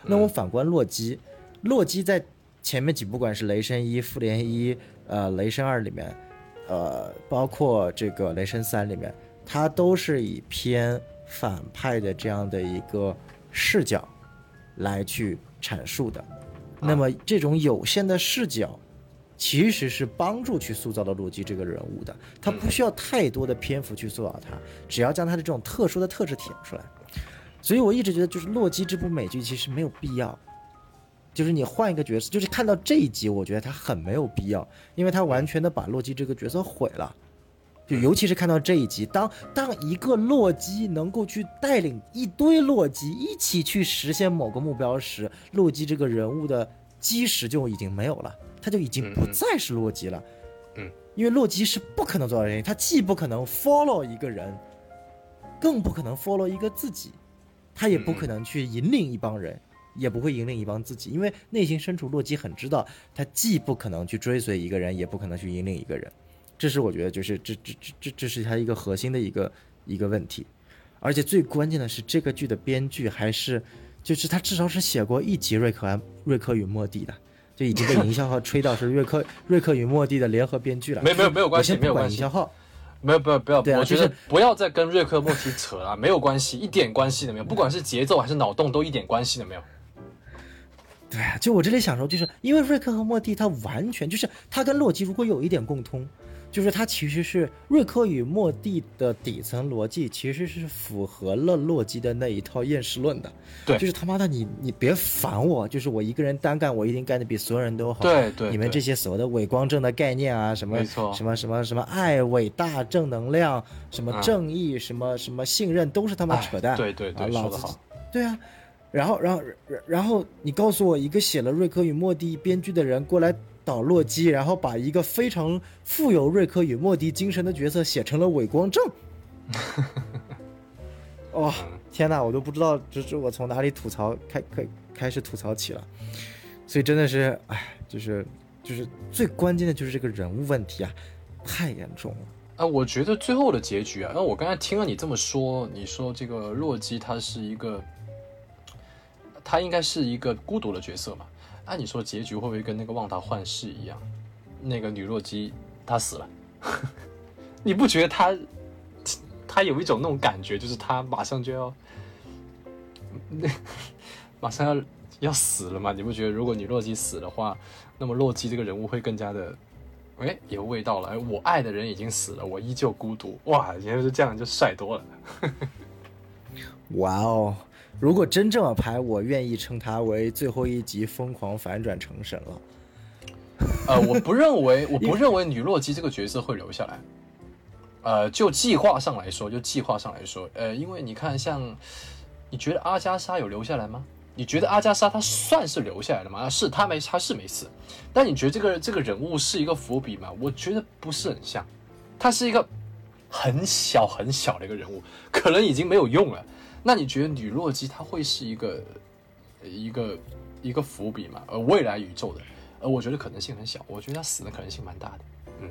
那我反观洛基，洛基在前面几部，不管是雷神一、复联一、呃雷神二里面，呃包括这个雷神三里面，他都是以偏反派的这样的一个视角来去阐述的。那么这种有限的视角。其实是帮助去塑造了洛基这个人物的，他不需要太多的篇幅去塑造他，只要将他的这种特殊的特质体现出来。所以我一直觉得，就是洛基这部美剧其实没有必要，就是你换一个角色，就是看到这一集，我觉得他很没有必要，因为他完全的把洛基这个角色毁了。就尤其是看到这一集，当当一个洛基能够去带领一堆洛基一起去实现某个目标时，洛基这个人物的基石就已经没有了。他就已经不再是洛基了，嗯，因为洛基是不可能做到这些，他既不可能 follow 一个人，更不可能 follow 一个自己，他也不可能去引领一帮人，也不会引领一帮自己，因为内心深处洛基很知道，他既不可能去追随一个人，也不可能去引领一个人，这是我觉得就是这这这这这是它一个核心的一个一个问题，而且最关键的是这个剧的编剧还是，就是他至少是写过一集瑞克安瑞克与莫蒂的。就已经被营销号吹到是瑞克瑞克与莫蒂的联合编剧了。没有没有没有关系没有关系营销号，没有，不要不要，我觉得不要再跟瑞克莫蒂扯了，没有关系，一点关系都没有，不管是节奏还是脑洞，都一点关系都没有。对啊，就我这里想说，就是因为瑞克和莫蒂他完全就是他跟洛基如果有一点共通，就是他其实是瑞克与莫蒂的底层逻辑其实是符合了洛基的那一套厌世论的。对就是他妈的你你别烦我，就是我一个人单干，我一定干的比所有人都好。对对对你们这些所谓的伪光正的概念啊，什么什么什么什么爱、伟大、正能量，什么嗯正义，什么什么信任，都是他妈扯淡。哎对对对啊，老子说得好。对啊，然后，然后，然然后你告诉我，一个写了瑞克与莫蒂编剧的人过来导洛基，然后把一个非常富有瑞克与莫迪精神的角色写成了伪光正。哇、(laughs) 天哪，我都不知道这这我从哪里吐槽开开开始吐槽起了，所以真的是，哎，就是就是最关键的就是这个人物问题啊，太严重了。啊，我觉得最后的结局啊，那我刚才听了你这么说，你说这个洛基他是一个，他应该是一个孤独的角色嘛？按你说结局会不会跟那个旺达幻视一样？那个女洛基她死了，(laughs) 你不觉得她，她有一种那种感觉，就是她马上就要，那 (laughs) 马上要要死了嘛？你不觉得如果女洛基死的话，那么洛基这个人物会更加的哎，有味道了！哎，我爱的人已经死了，我依旧孤独。哇，原来是这样，就帅多了。(laughs) 哇哦！如果真这么拍，我愿意称它为最后一集疯狂反转成神了。呃，我不认为，(laughs) 我不认为女洛基这个角色会留下来。呃，就计划上来说，就计划上来说，呃，因为你看，像你觉得阿加莎有留下来吗？你觉得阿加莎她算是留下来了吗？啊是，她没，她是没死。但你觉得这个这个人物是一个伏笔吗？我觉得不是很像，他是一个很小很小的一个人物，可能已经没有用了。那你觉得女洛基她会是一个一个一个伏笔吗？呃，未来宇宙的，呃，我觉得可能性很小，我觉得她死的可能性蛮大的。嗯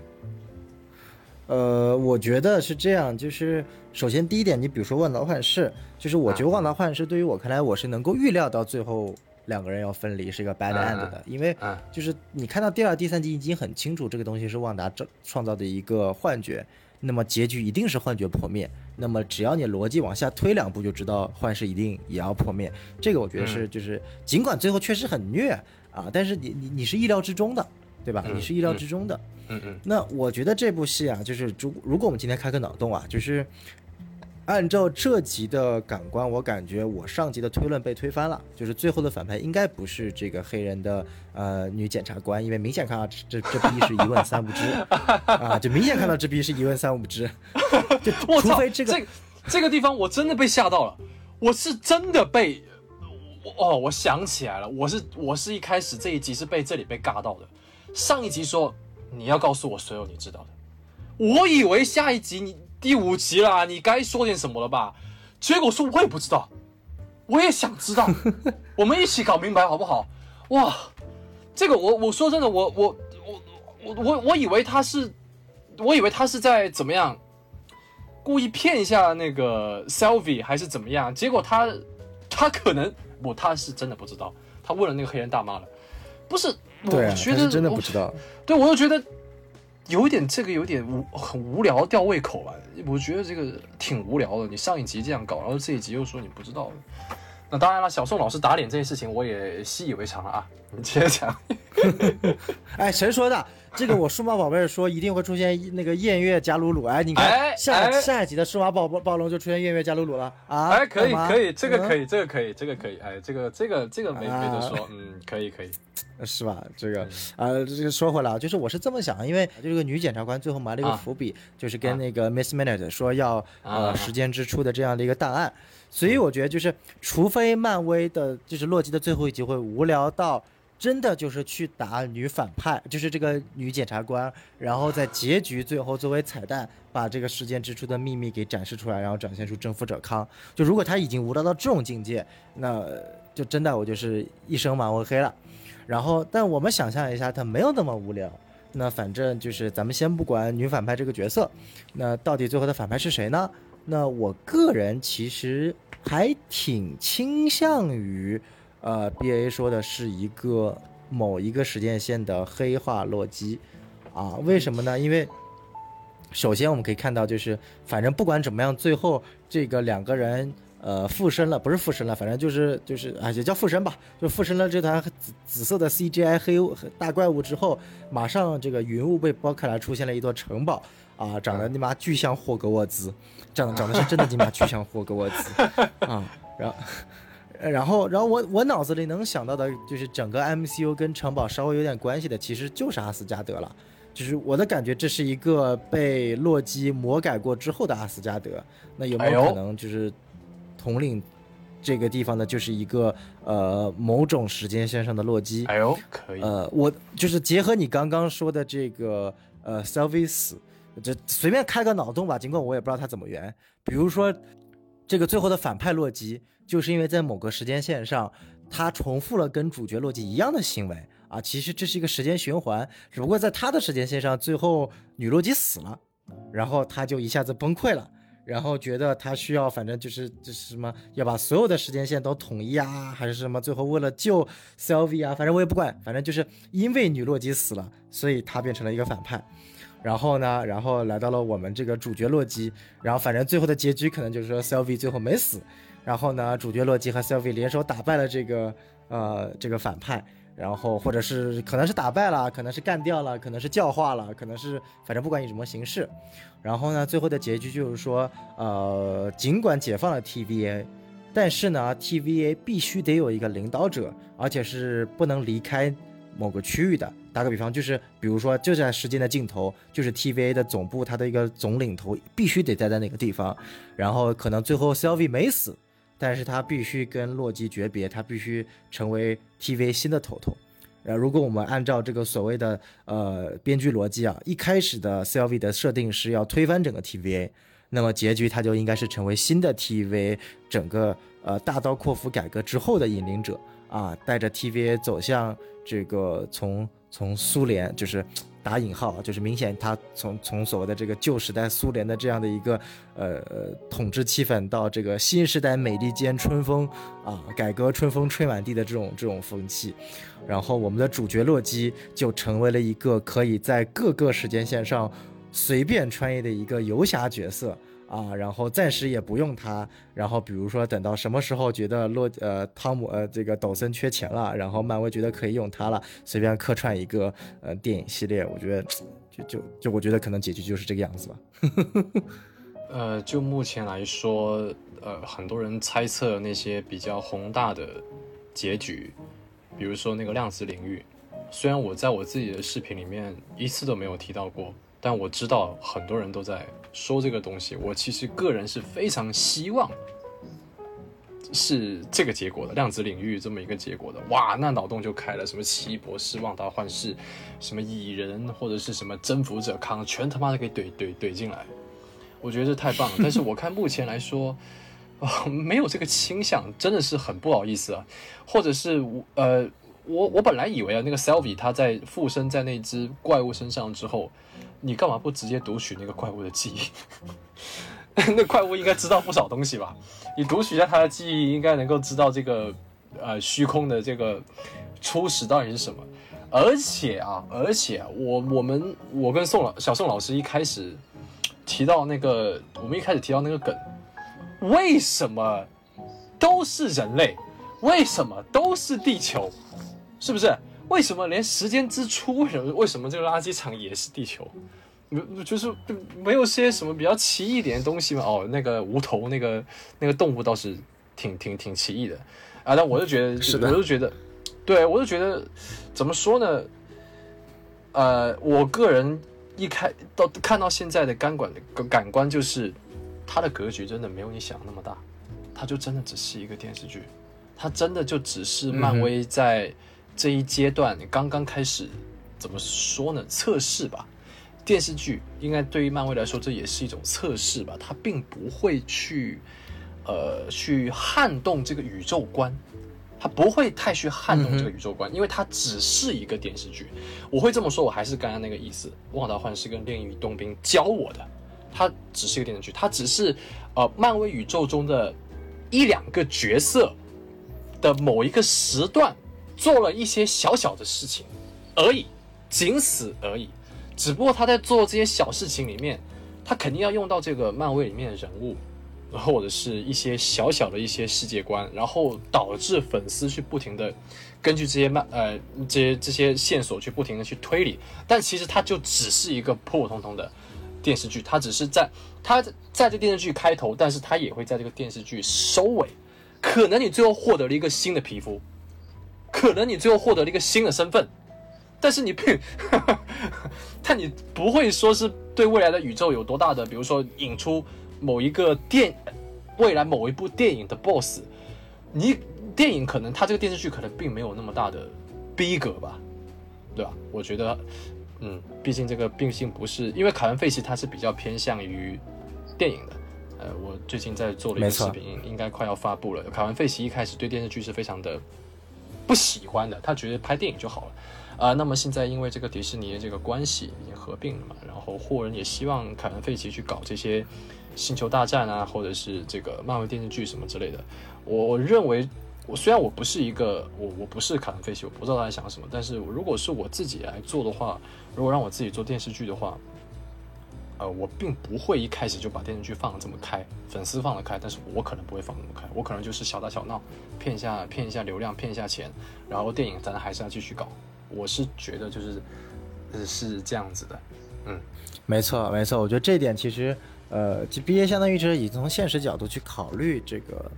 呃，我觉得是这样，就是首先第一点，你比如说《万达幻视》，就是我觉得《万达幻视》对于我看来，我是能够预料到最后两个人要分离是一个 bad 嗯 end 的，因为嗯就是你看到第二、第三集已经很清楚，这个东西是旺达创创造的一个幻觉，那么结局一定是幻觉破灭。那么只要你逻辑往下推两步，就知道幻视一定也要破灭。这个我觉得是就是，尽管最后确实很虐啊，但是你你你是意料之中的，对吧？嗯你是意料之中的。嗯嗯那我觉得这部戏啊，就是如如果我们今天开个脑洞啊，就是按照这集的感官，我感觉我上集的推论被推翻了，就是最后的反派应该不是这个黑人的呃女检察官，因为明显看到这这这逼是一问三不知。(laughs) 啊，就明显看到这逼是一问三不知，就我操，除非这个这这个地方我真的被吓到了，我是真的被，我哦，我想起来了，我是我是一开始这一集是被这里被尬到的，上一集说你要告诉我所有你知道的，我以为下一集你第五集啦，你该说点什么了吧？结果说我也不知道，我也想知道，(laughs) 我们一起搞明白好不好？哇，这个我我说真的，我我我我我我以为他是，我以为他是在怎么样？故意骗一下那个 Selvi 还是怎么样？结果他他可能我，他是真的不知道，他问了那个黑人大妈了，不是？我对啊，觉得真的不知道。对，我又觉得有点这个有点无很无聊，吊胃口吧。我觉得这个挺无聊的。你上一集这样搞，然后这一集又说你不知道。那当然了，小宋老师打脸这件事情我也习以为常了啊。你接着讲。(laughs) 哎，谁说的？这个我数码宝贝说一定会出现那个艳月加鲁鲁。哎，你看哎下哎下一集的数码宝宝暴龙就出现艳月加鲁鲁了啊！哎，可以可以，这个可嗯以，这个可以，这个可以。哎，这个这个这个没没得说，嗯，可以可以。是吧？这个啊，这个说回来啊，就是我是这么想，因为这个女检察官最后埋了一个啊伏笔，就是啊跟那个 Miss Minute 说要啊呃时间之初的这样的一个档案，所以我觉得就是，除非漫威的就是洛基的最后一集会无聊到。真的就是去打女反派，就是这个女检察官，然后在结局最后作为彩蛋，把这个时间之初的秘密给展示出来，然后展现出征服者康。就如果他已经无聊到这种境界，那就真的我就是一生漫威黑了。然后，但我们想象一下，他没有那么无聊。那反正就是咱们先不管女反派这个角色，那到底最后的反派是谁呢？那我个人其实还挺倾向于，呃，B A 说的是一个某一个时间线的黑化洛基，啊，为什么呢？因为首先我们可以看到，就是反正不管怎么样，最后这个两个人呃附身了，不是附身了，反正就是就是啊，也叫附身吧，就附身了这团紫紫色的 CGI 黑大怪物之后，马上这个云雾被剥开来，出现了一座城堡啊，长得你妈巨像霍格沃兹，长得 (laughs) 长得是真的你妈巨像霍格沃兹 (laughs) 啊，然后。然后，然后我我脑子里能想到的就是整个 MCU 跟城堡稍微有点关系的，其实就是阿斯加德了。就是我的感觉，这是一个被洛基魔改过之后的阿斯加德。那有没有可能就是统领这个地方的，就是一个呃某种时间线上的洛基？哎呦，可以。呃，我就是结合你刚刚说的这个呃 s e l v i s 这随便开个脑洞吧，尽管我也不知道他怎么圆。比如说这个最后的反派洛基。就是因为在某个时间线上，他重复了跟主角洛基一样的行为啊，其实这是一个时间循环，只不过在他的时间线上，最后女洛基死了，然后他就一下子崩溃了，然后觉得他需要，反正就是就是什么要把所有的时间线都统一啊，还是什么，最后为了救 Selvi 啊，反正我也不管，反正就是因为女洛基死了，所以他变成了一个反派，然后呢，然后来到了我们这个主角洛基，然后反正最后的结局可能就是说 Selvi 最后没死。然后呢，主角洛基和 Sylvie 联手打败了这个呃这个反派，然后或者是可能是打败了，可能是干掉了，可能是教化了，可能是反正不管以什么形式，然后呢，最后的结局就是说，呃，尽管解放了 TVA，但是呢，TVA 必须得有一个领导者，而且是不能离开某个区域的。打个比方，就是比如说就在时间的尽头，就是 TVA 的总部，它的一个总领头必须得待在那个地方，然后可能最后 Selvi 没死。但是他必须跟洛基诀别，他必须成为 TV 新的头头。呃，如果我们按照这个所谓的呃编剧逻辑啊，一开始的 CLV 的设定是要推翻整个 TVA，那么结局他就应该是成为新的 TV 整个呃大刀阔斧改革之后的引领者啊，带着 TVA 走向这个从从苏联就是。打引号，就是明显他从从所谓的这个旧时代苏联的这样的一个呃统治气氛，到这个新时代美利坚春风啊，改革春风吹满地的这种这种风气，然后我们的主角洛基就成为了一个可以在各个时间线上随便穿越的一个游侠角色。啊，然后暂时也不用他，然后比如说等到什么时候觉得洛呃汤姆呃这个抖森缺钱了，然后漫威觉得可以用他了，随便客串一个呃电影系列，我觉得就就就我觉得可能结局就是这个样子吧。(laughs) 呃，就目前来说，呃，很多人猜测那些比较宏大的结局，比如说那个量子领域，虽然我在我自己的视频里面一次都没有提到过。但我知道很多人都在说这个东西，我其实个人是非常希望是这个结果的，量子领域这么一个结果的。哇，那脑洞就开了，什么奇异博士、旺达幻视、什么蚁人或者是什么征服者康，全他妈的给怼怼怼进来，我觉得这太棒了。但是我看目前来说，没有这个倾向，真的是很不好意思啊。或者是我呃，我我本来以为啊，那个 Selvi 他在附身在那只怪物身上之后。你干嘛不直接读取那个怪物的记忆？(laughs) 那怪物应该知道不少东西吧？你读取一下它的记忆，应该能够知道这个呃虚空的这个初始到底是什么。而且啊，而且我我们我跟宋老小宋老师一开始提到那个，我们一开始提到那个梗，为什么都是人类？为什么都是地球？是不是？为什么连时间之初，为什么为什么这个垃圾场也是地球？没就是没有些什么比较奇异点的东西吗？哦，那个无头那个那个动物倒是挺挺挺奇异的啊！但我就觉得，是我就觉得，对我就觉得，怎么说呢？呃，我个人一开到看到现在的钢管的感官，就是它的格局真的没有你想那么大，它就真的只是一个电视剧，它真的就只是漫威在。这一阶段刚刚开始，怎么说呢？测试吧，电视剧应该对于漫威来说，这也是一种测试吧。它并不会去，呃，去撼动这个宇宙观，它不会太去撼动这个宇宙观，因为它只是一个电视剧。我会这么说，我还是刚刚那个意思。旺达幻视跟炼狱冬兵教我的，它只是一个电视剧，它只是呃，漫威宇宙中的一两个角色的某一个时段。做了一些小小的事情而已，仅此而已。只不过他在做这些小事情里面，他肯定要用到这个漫威里面的人物，然后或者是一些小小的一些世界观，然后导致粉丝去不停的根据这些漫呃这些这些线索去不停的去推理。但其实它就只是一个普普通通的电视剧，它只是在它在这电视剧开头，但是它也会在这个电视剧收尾。可能你最后获得了一个新的皮肤，可能你最后获得了一个新的身份，但是你并，(laughs) 但你不会说是对未来的宇宙有多大的，比如说引出某一个电，未来某一部电影的 BOSS，你电影可能它这个电视剧可能并没有那么大的逼格吧，对吧？我觉得，嗯，毕竟这个毕竟不是，因为凯文费奇他是比较偏向于电影的。呃，我最近在做了一个视频，应该快要发布了。凯文·费奇一开始对电视剧是非常的不喜欢的，他觉得拍电影就好了。啊，那么现在因为这个迪士尼的这个关系已经合并了嘛，然后霍人也希望凯文·费奇去搞这些星球大战啊，或者是这个漫威电视剧什么之类的。我我认为，我虽然我不是一个我我不是凯文·费奇，我不知道他在想什么，但是如果是我自己来做的话，如果让我自己做电视剧的话。呃，我并不会一开始就把电视剧放的这么开，粉丝放得开，但是我可能不会放那么开，我可能就是小打小闹，骗一下骗一下流量，骗一下钱，然后电影咱还是要继续搞。我是觉得就是是这样子的，嗯，没错没错，我觉得这点其实呃毕业相当于就是已经从现实角度去考虑这个。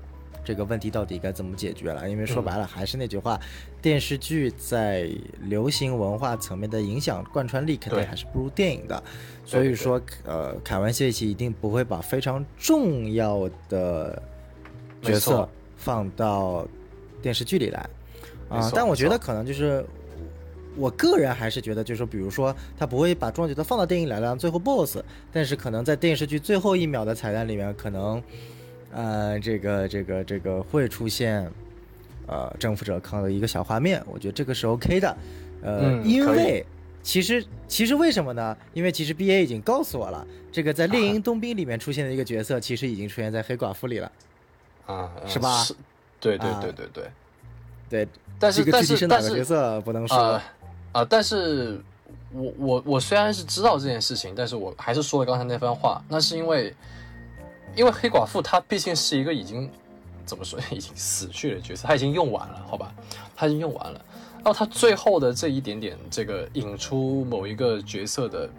这个问题到底该怎么解决了？因为说白了还是那句话，电视剧在流行文化层面的影响贯穿力肯定还是不如电影的。所以说，呃，凯文·谢奇一定不会把非常重要的角色放到电视剧里来啊。但我觉得可能就是，我个人还是觉得，就是说，比如说他不会把重要角色放到电影来让最后 BOSS，但是可能在电视剧最后一秒的彩蛋里面可能。呃，这个这个这个会出现，呃，征服者康的一个小画面，我觉得这个是 OK 的，呃，因为其实其实为什么呢？因为其实 BA 已经告诉我了，这个在猎鹰冬兵里面出现的一个角色，其实已经出现在黑寡妇里了，啊，是吧？是，对对对对对，对，但是但是哪个角色不能说啊，但是我我我虽然是知道这件事情，但是我还是说了刚才那番话，那是因为。因为黑寡妇她毕竟是一个已经怎么说 (laughs) 已经死去的角色，她已经用完了，好吧，她已经用完了。然后她最后的这一点点这个引出某一个角色的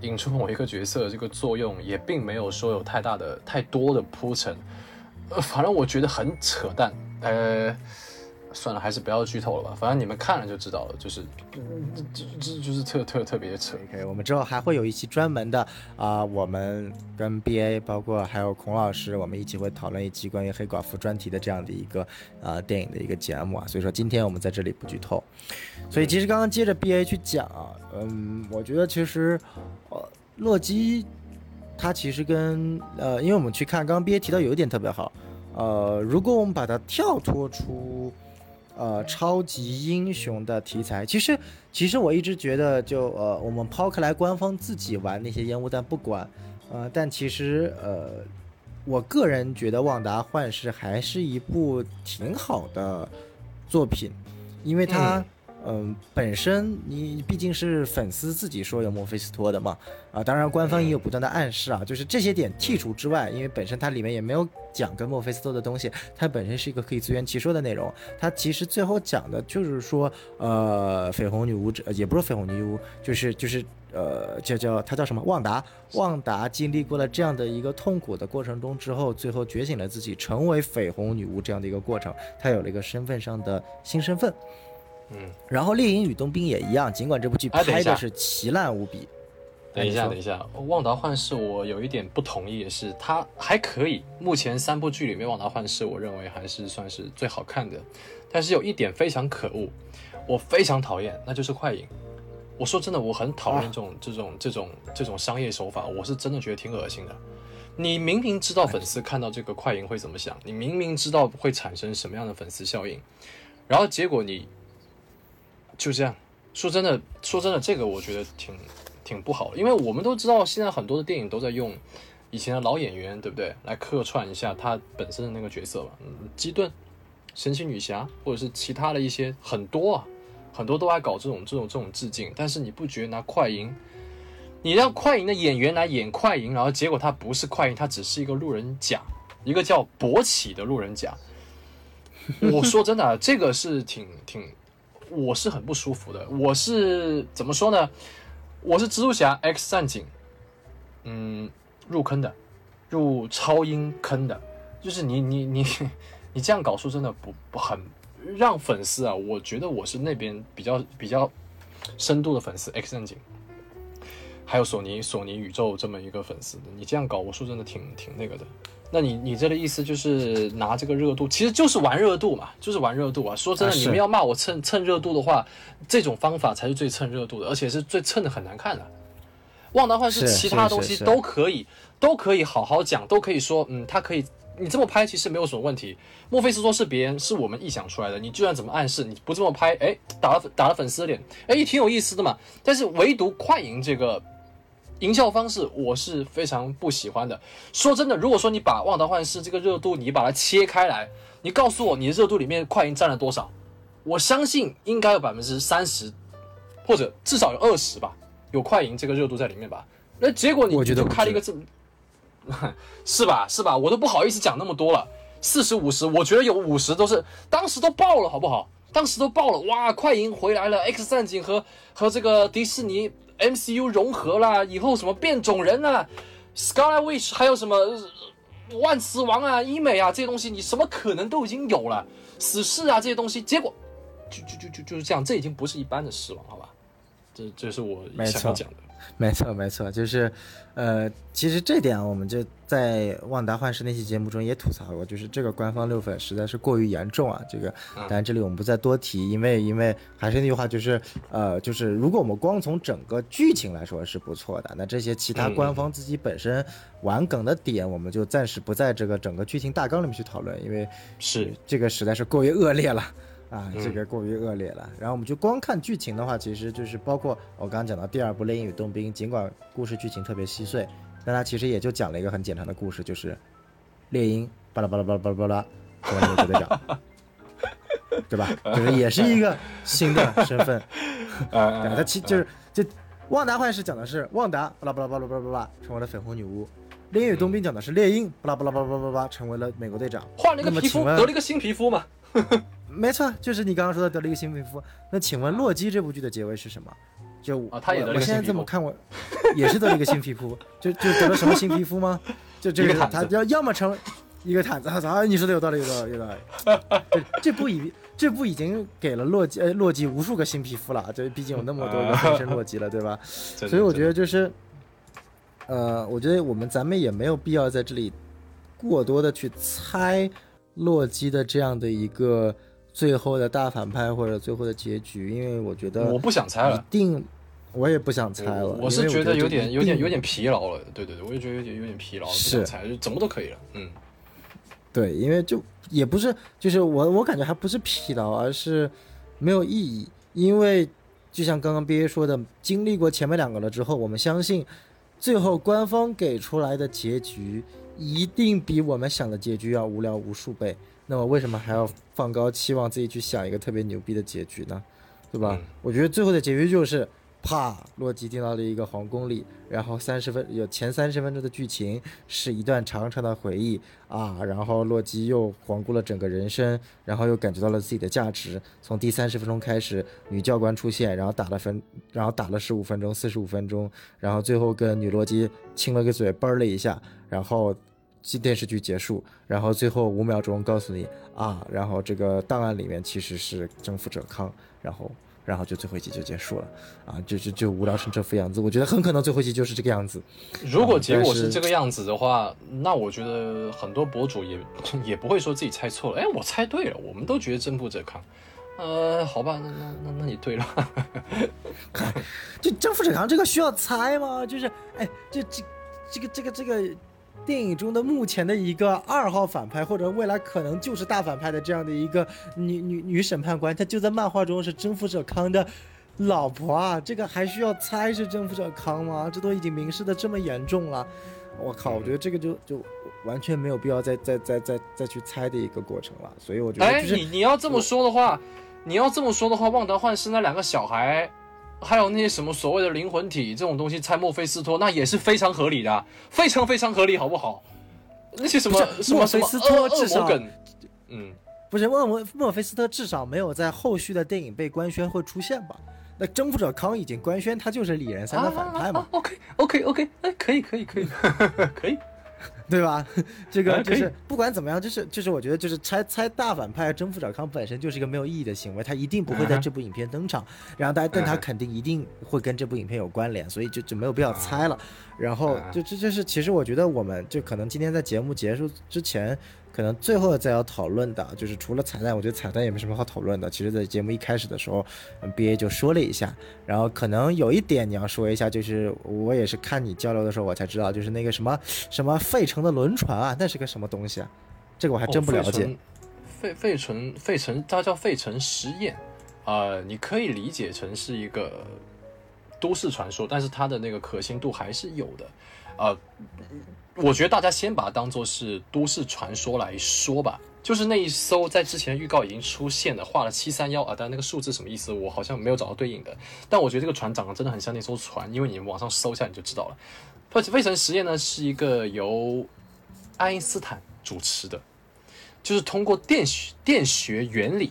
引出某一个角色的这个作用，也并没有说有太大的太多的铺陈。呃，反正我觉得很扯淡。呃。算了，还是不要剧透了吧。反正你们看了就知道了，就是，这这就是特特特别扯。OK，我们之后还会有一期专门的啊，我们跟 BA 包括还有孔老师，我们一起会讨论一期关于黑寡妇专题的这样的一个呃电影的一个节目啊。所以说今天我们在这里不剧透。所以其实刚刚接着 BA 去讲啊，嗯，我觉得其实呃洛基他其实跟呃，因为我们去看刚刚 BA 提到有一点特别好，呃，如果我们把它跳脱出。呃，超级英雄的题材，其实，其实我一直觉得，就呃，我们抛开来官方自己玩那些烟雾弹不管，呃，但其实呃，我个人觉得《旺达幻视》还是一部挺好的作品，因为它。嗯，本身你毕竟是粉丝自己说有墨菲斯托的嘛，啊，当然官方也有不断的暗示啊，就是这些点剔除之外，因为本身它里面也没有讲跟墨菲斯托的东西，它本身是一个可以自圆其说的内容。它其实最后讲的就是说，呃，绯红女巫这也不是绯红女巫，就是就是呃叫叫她叫什么旺达，旺达经历过了这样的一个痛苦的过程中之后，最后觉醒了自己，成为绯红女巫这样的一个过程，她有了一个身份上的新身份。嗯，然后《猎鹰与冬兵》也一样，尽管这部剧拍的是奇烂无比。等一下，等一下，《旺达幻视》我有一点不同意的是，它还可以。目前三部剧里面，《旺达幻视》我认为还是算是最好看的。但是有一点非常可恶，我非常讨厌，那就是快银。我说真的，我很讨厌这种这种这种这种商业手法，我是真的觉得挺恶心的。你明明知道粉丝看到这个快银会怎么想，你明明知道会产生什么样的粉丝效应，然后结果你。就这样说，真的说真的，这个我觉得挺挺不好的，因为我们都知道，现在很多的电影都在用以前的老演员，对不对？来客串一下他本身的那个角色吧。嗯，基顿神奇女侠，或者是其他的一些很多啊，很多都爱搞这种这种这种致敬。但是你不觉得拿快银，你让快银的演员来演快银，然后结果他不是快银，他只是一个路人甲，一个叫勃起的路人甲。我说真的，这个是挺挺，我是很不舒服的。我是怎么说呢？我是蜘蛛侠 X 战警，嗯，入坑的，入超英坑的，就是你你你 (laughs) 你这样搞，说真的不不很让粉丝啊，我觉得我是那边比较比较深度的粉丝 X 战警，还有索尼索尼宇宙这么一个粉丝，你这样搞，我说真的挺挺那个的。那你你这个意思就是拿这个热度，其实就是玩热度嘛，就是玩热度啊。说真的，啊你们要骂我蹭蹭热度的话，这种方法才是最蹭热度的，而且是最蹭的很难看的。旺达幻视是其他东西都可以，都可以好好讲，都可以说，嗯，他可以，你这么拍其实没有什么问题。莫非是说是别人是我们臆想出来的？你就算怎么暗示，你不这么拍，哎，打了打了粉丝的脸，哎，也挺有意思的嘛。但是唯独快银这个营销方式，我是非常不喜欢的。说真的，如果说你把《旺达幻视》这个热度，你把它切开来，你告诉我你的热度里面快银占了多少，我相信应该有百分之三十，或者至少有二十吧，有快银这个热度在里面吧。那结果你就开了一个这，是吧？是吧？我都不好意思讲那么多了，四十五十，我觉得有五十都是当时都爆了，好不好？当时都爆了，哇！快银回来了，X 战警和和这个迪士尼 MCU 融合啦，以后什么变种人啊，Scarlet Witch，还有什么呃万磁王啊、医美啊这些东西，你什么可能都已经有了，死侍啊这些东西，结果就就就就就是这样，这已经不是一般的失望，好吧？这这是我想要讲的。(laughs) 没错，没错，就是，呃，其实这点啊我们就在《旺达幻视》那期节目中也吐槽过，就是这个官方六粉实在是过于严重啊。这个，当然这里我们不再多提，因为因为还是那句话，就是，呃，就是如果我们光从整个剧情来说是不错的，那这些其他嗯官方自己本身玩梗的点，我们就暂时不在这个整个剧情大纲里面去讨论，因为是这个实在是过于恶劣了啊，嗯这个过于恶劣了。然后我们就光看剧情的话，其实就是包括我刚刚讲到第二部《猎鹰与冬兵》，尽管故事剧情特别稀碎，但它其实也就讲了一个很简单的故事，就是猎鹰巴拉巴拉巴拉巴拉巴拉成为了美国队长，对吧？(laughs) 就是也是一个新的身份。对，呃它其就是就旺达幻视讲的是旺达巴拉巴拉巴拉巴拉巴拉成为了粉红女巫，猎鹰与冬兵讲的是猎鹰巴拉巴拉巴拉巴拉巴拉成为了美国队长。换了一个皮肤，得了一个新皮肤嘛。没错，就是你刚刚说的得了一个新皮肤。那请问《洛基》这部剧的结尾是什么？就我我现在这么看，我 (laughs) 也是得了一个新皮肤，就就得了什么新皮肤吗？(laughs) 就这个个他要要么成一个毯子，啊，啊你说的有道理，有道理，有道理。(laughs) 这这部已这部已经给了洛基呃洛基无数个新皮肤了，这毕竟有那么多个分身洛基了，对吧？所以我觉得就是，呃，我觉得我们咱们也没有必要在这里过多的去猜洛基的这样的一个最后的大反派或者最后的结局，因为我觉得我不想猜了一。定，我也不想猜了。我是觉得有点有点有点疲劳了，对对对，我也觉得有点有点疲劳了，不是想猜，就怎么都可以了，嗯，对，因为就也不是，就是我我感觉还不是疲劳，而是没有意义。因为就像刚刚 B A 说的，经历过前面两个了之后，我们相信最后官方给出来的结局一定比我们想的结局要无聊无数倍。那么为什么还要放高期望自己去想一个特别牛逼的结局呢？对吧？嗯我觉得最后的结局就是，啪，洛基进到了一个皇宫里，然后三十分有前三十分钟的剧情是一段长长的回忆啊，然后洛基又环顾了整个人生，然后又感觉到了自己的价值。从第三十分钟开始，女教官出现，然后打了分，然后打了十五分钟、四十五分钟，然后最后跟女洛基亲了个嘴，啵儿了一下，然后。电视剧结束，然后最后五秒钟告诉你啊，然后这个档案里面其实是征服者康，然后然后就最后一集就结束了啊，就就就无聊成这副样子。我觉得很可能最后一集就是这个样子。如果结果是是这个样子的话，那我觉得很多博主也 (laughs) 也不会说自己猜错了，哎，我猜对了，我们都觉得征服者康，呃，好吧，那那那那你对了，(laughs) (laughs) 就征服者康这个需要猜吗？就是哎，这这这个这个这个电影中的目前的一个二号反派，或者未来可能就是大反派的这样的一个女女女审判官，她就在漫画中是征服者康的老婆啊，这个还需要猜是征服者康吗？这都已经明示的这么严重了。我靠，我觉得这个就就完全没有必要再再再再再去猜的一个过程了。所以我觉得哎，就是你你要这么说的话，你要这么说的话，旺达幻视那两个小孩，还有那些什么所谓的灵魂体这种东西猜墨菲斯托，那也是非常合理的，非常非常合理，好不好？那些什么不是什么什么墨菲斯托恶恶至少魔梗，嗯，不是莫莫莫菲斯特至少没有在后续的电影被官宣会出现吧？那征服者康已经官宣他就是李仁三的反派嘛，？OK OK OK，哎，可以可以可以可以，对吧？(laughs) 这个就是不管怎么样，就是就是我觉得就是猜猜大反派征服者康本身就是一个没有意义的行为，他一定不会在这部影片登场，然后大家但他肯定一定会跟这部影片有关联，所以就就没有必要猜了。然后嗯就这就是其实我觉得我们就可能今天在节目结束之前。可能最后再要讨论的，就是除了彩蛋，我觉得彩蛋也没什么好讨论的。其实，在节目一开始的时候，嗯，B A 就说了一下，然后可能有一点你要说一下，就是我也是看你交流的时候我才知道，就是那个什么什么费城的轮船啊，那是个什么东西啊？这个我还真不了解。费费城费城，它叫费城实验，呃，你可以理解成是一个都市传说，但是它的那个可信度还是有的。呃，我觉得大家先把它当做是都市传说来说吧。就是那一艘在之前预告已经出现了，画了七三幺啊，但那个数字什么意思，我好像没有找到对应的。但我觉得这个船长得真的很像那艘船，因为你网上搜一下你就知道了。费费城实验呢是一个由爱因斯坦主持的，就是通过电学电学原理，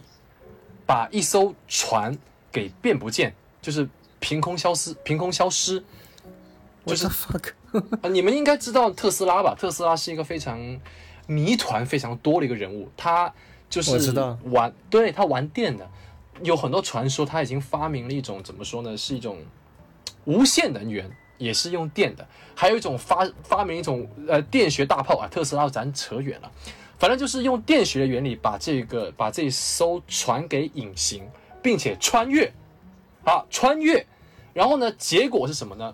把一艘船给变不见，就是凭空消失，凭空消失。就是 What the fuck，啊，(laughs) 你们应该知道特斯拉吧？特斯拉是一个非常谜团非常多的一个人物，他就是玩，对他玩电的，有很多传说他已经发明了一种怎么说呢？是一种无限能源，也是用电的，还有一种发发明一种呃电学大炮啊，特斯拉咱扯远了，反正就是用电学的原理把这个把这艘船给隐形，并且穿越，啊穿越，然后呢，结果是什么呢？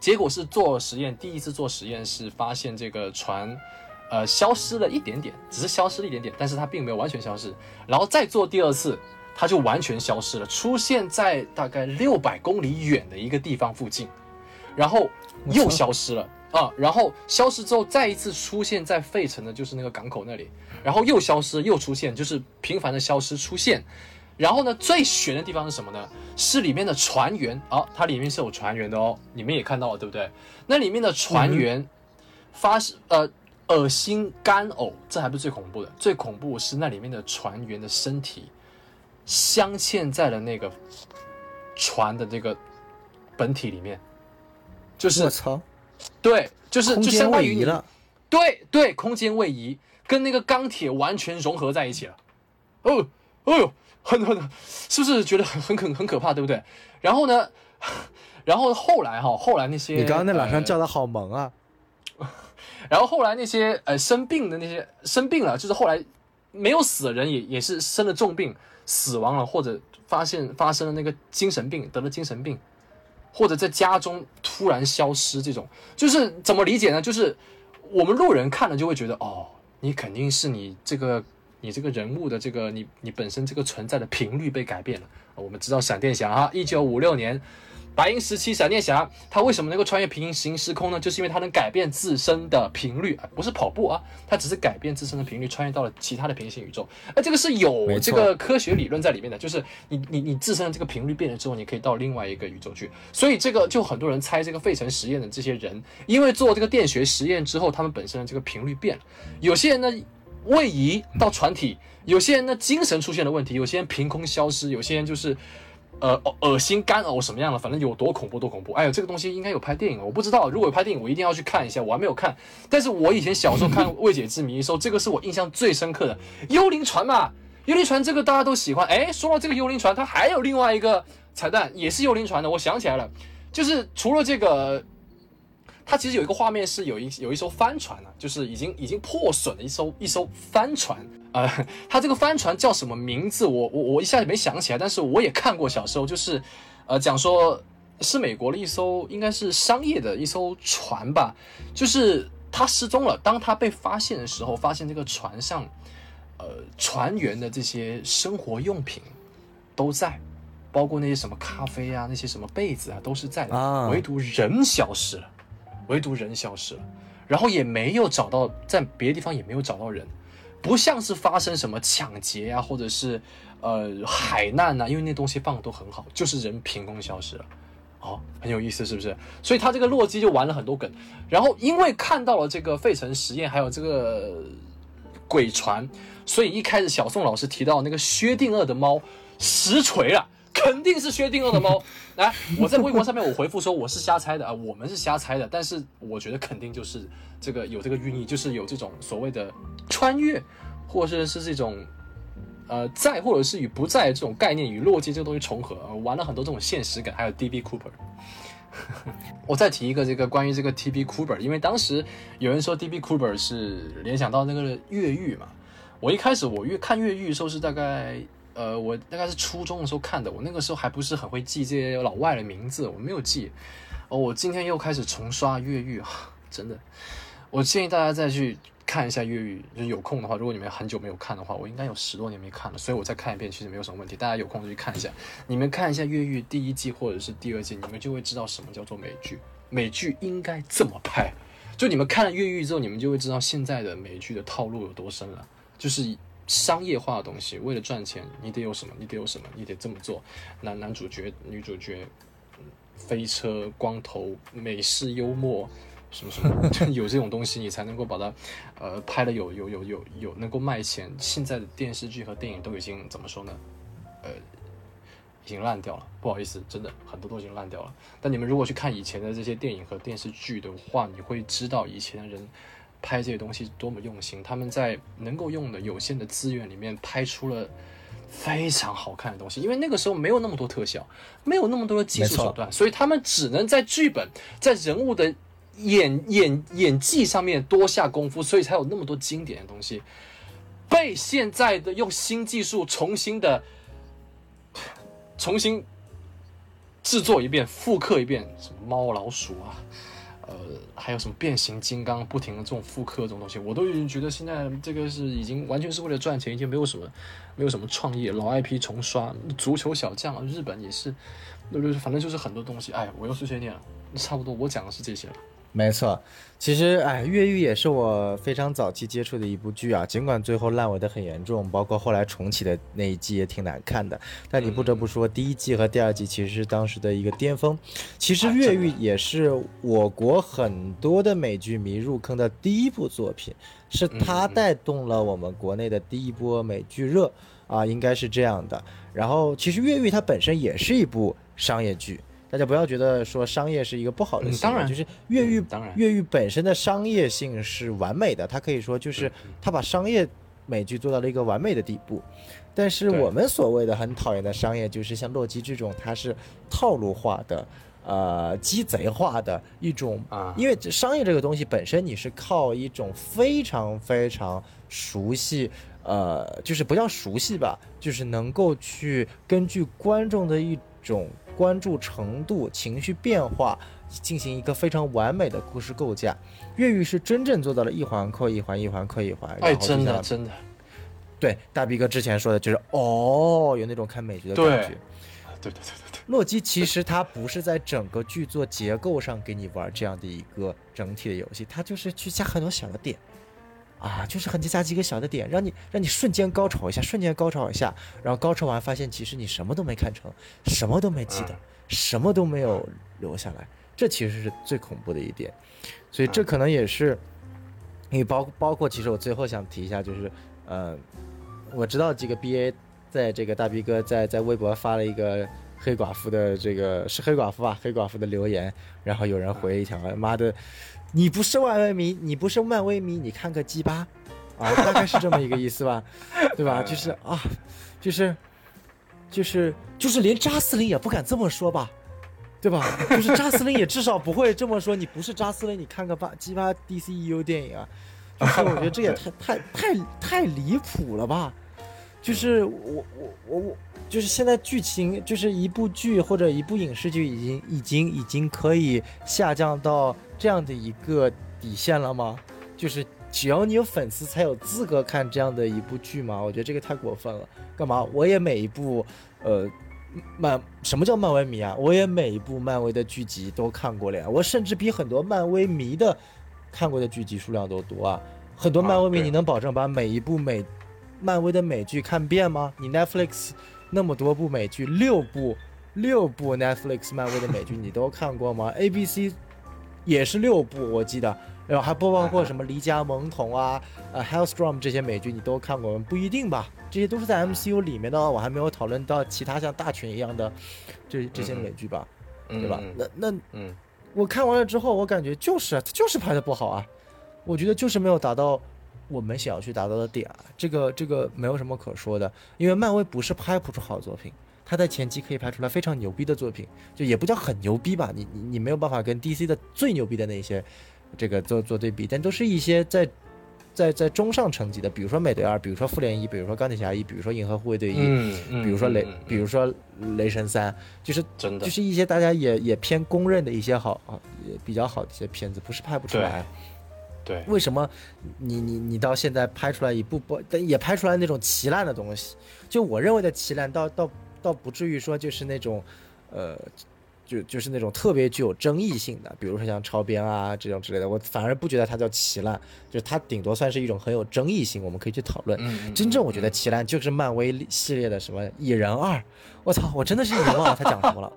结果是做实验，第一次做实验是发现这个船，呃，消失了一点点，只是消失了一点点，但是它并没有完全消失。然后再做第二次，它就完全消失了，出现在大概六百公里远的一个地方附近，然后又消失了啊，然后消失之后再一次出现在费城的，就是那个港口那里，然后又消失，又出现，就是频繁的消失出现。然后呢，最悬的地方是什么呢？是里面的船员啊，它里面是有船员的哦，你们也看到了，对不对？那里面的船员发生、呃恶心干呕，这还不是最恐怖的，最恐怖是那里面的船员的身体镶嵌在了那个船的这个本体里面，就是我操，对，就是就相当于你了。对对，空间位移跟那个钢铁完全融合在一起了。哦，哦呦，很很，是不是觉得很很可很可怕，对不对？然后呢，(laughs) 然后后来哈，后来那些你刚刚那两声呃叫的好萌啊！(laughs) 然后后来那些呃生病的那些生病了，就是后来没有死的人也也是生了重病死亡了，或者发现发生了那个精神病得了精神病，或者在家中突然消失，这种就是怎么理解呢？就是我们路人看了就会觉得哦，你肯定是你这个你这个人物的这个你你本身这个存在的频率被改变了。我们知道闪电侠哈，一九五六年。白银时期，闪电侠他为什么能够穿越平行时空呢？就是因为他能改变自身的频率，啊不是跑步啊，他只是改变自身的频率，穿越到了其他的平行宇宙。而这个是有这个科学理论在里面的，就是你你你自身的这个频率变了之后，你可以到另外一个宇宙去。所以这个就很多人猜这个费城实验的这些人，因为做这个电学实验之后，他们本身的这个频率变了。有些人呢位移到船体，有些人呢精神出现了问题，有些人凭空消失，有些人就是。呃，恶心、干呕什么样的，反正有多恐怖多恐怖。哎呦，这个东西应该有拍电影，我不知道。如果有拍电影，我一定要去看一下，我还没有看。但是我以前小时候看《未解之谜》的时候，这个是我印象最深刻的。幽灵船嘛，幽灵船这个大家都喜欢。哎，说到这个幽灵船，它还有另外一个彩蛋，也是幽灵船的。我想起来了，就是除了这个。它其实有一个画面是有一有一艘帆船啊，就是已经已经破损的一艘一艘帆船。呃，它这个帆船叫什么名字？我我我一下子没想起来，但是我也看过小时候，就是呃讲说是美国的一艘应该是商业的一艘船吧，就是它失踪了。当它被发现的时候，发现这个船上呃船员的这些生活用品都在。包括那些什么咖啡啊，那些什么被子啊，都是在的，啊唯独人消失了。唯独人消失了，然后也没有找到，在别的地方也没有找到人，不像是发生什么抢劫啊，或者是呃海难呐、因为那东西放的都很好，就是人凭空消失了。哦，很有意思，是不是？所以他这个洛基就玩了很多梗，然后因为看到了这个费城实验，还有这个鬼船，所以一开始小宋老师提到那个薛定谔的猫实锤了，肯定是薛定谔的猫。(laughs) 来，我在微博上面我回复说我是瞎猜的啊，我们是瞎猜的，但是我觉得肯定就是这个有这个寓意，就是有这种所谓的穿越，或者是是这种。呃，在或者是与不在这种概念与逻辑这个东西重合，玩了很多这种现实感，还有 DB Cooper。(laughs) 我再提一个这个关于这个 TB Cooper，因为当时有人说 DB Cooper 是联想到那个越狱嘛。我一开始我越看越狱的时候是大概呃我大概是初中的时候看的，我那个时候还不是很会记这些老外的名字，我没有记。哦，我今天又开始重刷越狱，(laughs) 真的，我建议大家再去看一下越狱，就是有空的话，如果你们很久没有看的话，我应该有十多年没看了，所以我再看一遍其实没有什么问题。大家有空就去看一下，你们看一下越狱第一季或者是第二季，你们就会知道什么叫做美剧，美剧应该这么拍。就你们看了越狱之后，你们就会知道现在的美剧的套路有多深了，就是商业化的东西，为了赚钱，你得有什么，你得有什么，你得这么做。男男主角、女主角，飞车、光头、美式幽默。什么什么，就 (laughs) 有这种东西，你才能够把它，呃，拍的有有有有有能够卖钱。现在的电视剧和电影都已经怎么说呢？呃，已经烂掉了。不好意思，真的很多都已经烂掉了。但你们如果去看以前的这些电影和电视剧的话，你会知道以前的人拍这些东西多么用心。他们在能够用的有限的资源里面拍出了非常好看的东西。因为那个时候没有那么多特效，没有那么多的技术手段，所以他们只能在剧本、在人物的演演演技上面多下功夫，所以才有那么多经典的东西被现在的用新技术重新的 (sighs) 重新制作一遍、复刻一遍，什么猫老鼠啊，呃，还有什么变形金刚，不停的这种复刻这种东西，我都已经觉得现在这个是已经完全是为了赚钱，已经没有什么没有什么创意，老 IP 重刷，足球小将，日本也是，那就是反正就是很多东西，哎，我又碎碎念了，差不多我讲的是这些了。没错，其实哎，越狱也是我非常早期接触的一部剧啊，尽管最后烂尾的很严重，包括后来重启的那一季也挺难看的，但你不得不说，第一季和第二季其实是当时的一个巅峰。其实越狱也是我国很多的美剧迷入坑的第一部作品，是它带动了我们国内的第一波美剧热啊，应该是这样的。然后其实越狱它本身也是一部商业剧。大家不要觉得说商业是一个不好的行为，嗯当然就是越狱嗯当然越狱本身的商业性是完美的，它可以说就是它把商业美剧做到了一个完美的地步。但是我们所谓的很讨厌的商业，就是像洛基这种，它是套路化的。呃，鸡贼化的一种啊因为商业这个东西本身，你是靠一种非常非常熟悉，呃，就是不叫熟悉吧，就是能够去根据观众的一种关注程度、情绪变化，进行一个非常完美的故事构架。越狱是真正做到了一环扣一环，一环扣一环。哎，真的真的，对大逼哥之前说的，就是哦，有那种看美剧的感觉。对对对对对，洛基其实他不是在整个剧作结构上给你玩这样的一个整体的游戏，他就是去加很多小的点，啊，就是很加几个小的点，让你让你瞬间高潮一下，瞬间高潮一下，然后高潮完发现其实你什么都没看成，什么都没记得，什么都没有留下来，这其实是最恐怖的一点，所以这可能也是，因为包包括其实我最后想提一下就是，呃，我知道几个 BA 在这个大 B 哥在在微博发了一个黑寡妇的这个是黑寡妇吧，黑寡妇的留言，然后有人回一条，妈的，你不是漫威迷，你不是漫威迷，你看个鸡巴，啊，大概是这么一个意思吧，(laughs) 对吧？就是啊，就是就是就是连扎斯林也不敢这么说吧。对吧？就是扎斯林也至少不会这么说。你不是扎斯林，你看个巴鸡巴 DCEU 电影啊？就是我觉得这也 (laughs) 太太太太离谱了吧？就是我我我我，就是现在剧情就是一部剧或者一部影视剧已经已经已经可以下降到这样的一个底线了吗？就是只要你有粉丝才有资格看这样的一部剧吗？我觉得这个太过分了。干嘛？我也每一部呃漫什么叫漫威迷啊？我也每一部漫威的剧集都看过了呀，我甚至比很多漫威迷的看过的剧集数量都多啊。很多漫威迷，你能保证把每一部美漫威的美剧看遍吗？你 Netflix 那么多部美剧，六部六部 Netflix 漫威的美剧你都看过吗？ABC 也是六部，我记得，然后还不包括什么《离家萌童》啊、呃《Hellstrom》这些美剧，你都看过吗？不一定吧，这些都是在 MCU 里面的哦，我还没有讨论到其他像大群一样的这这些美剧吧，嗯对吧？嗯那那嗯。我看完了之后，我感觉就是啊，他就是拍的不好啊，我觉得就是没有达到我们想要去达到的点啊，这个这个没有什么可说的，因为漫威不是拍不出好作品，他在前期可以拍出来非常牛逼的作品，就也不叫很牛逼吧，你你你没有办法跟 DC 的最牛逼的那些这个做做对比，但都是一些在。在在中上层级的，比如说美队二，比如说复联一，比如说钢铁侠一，比如说银河护卫队一，嗯嗯，比如说雷，比如说雷神三，就是真的就是一些大家也也偏公认的一些好啊，也比较好的一些片子，不是拍不出来。对，为什么你你你到现在拍出来一部不，但也拍出来那种奇烂的东西？就我认为的奇烂，倒倒倒不至于说就是那种，呃，就就是那种特别具有争议性的，比如说像超编啊这种之类的，我反而不觉得它叫奇烂，就是它顶多算是一种很有争议性，我们可以去讨论。真正我觉得嗯奇烂就是漫威系列的什么蚁人二，我操，我真的是已经忘了他讲什么了，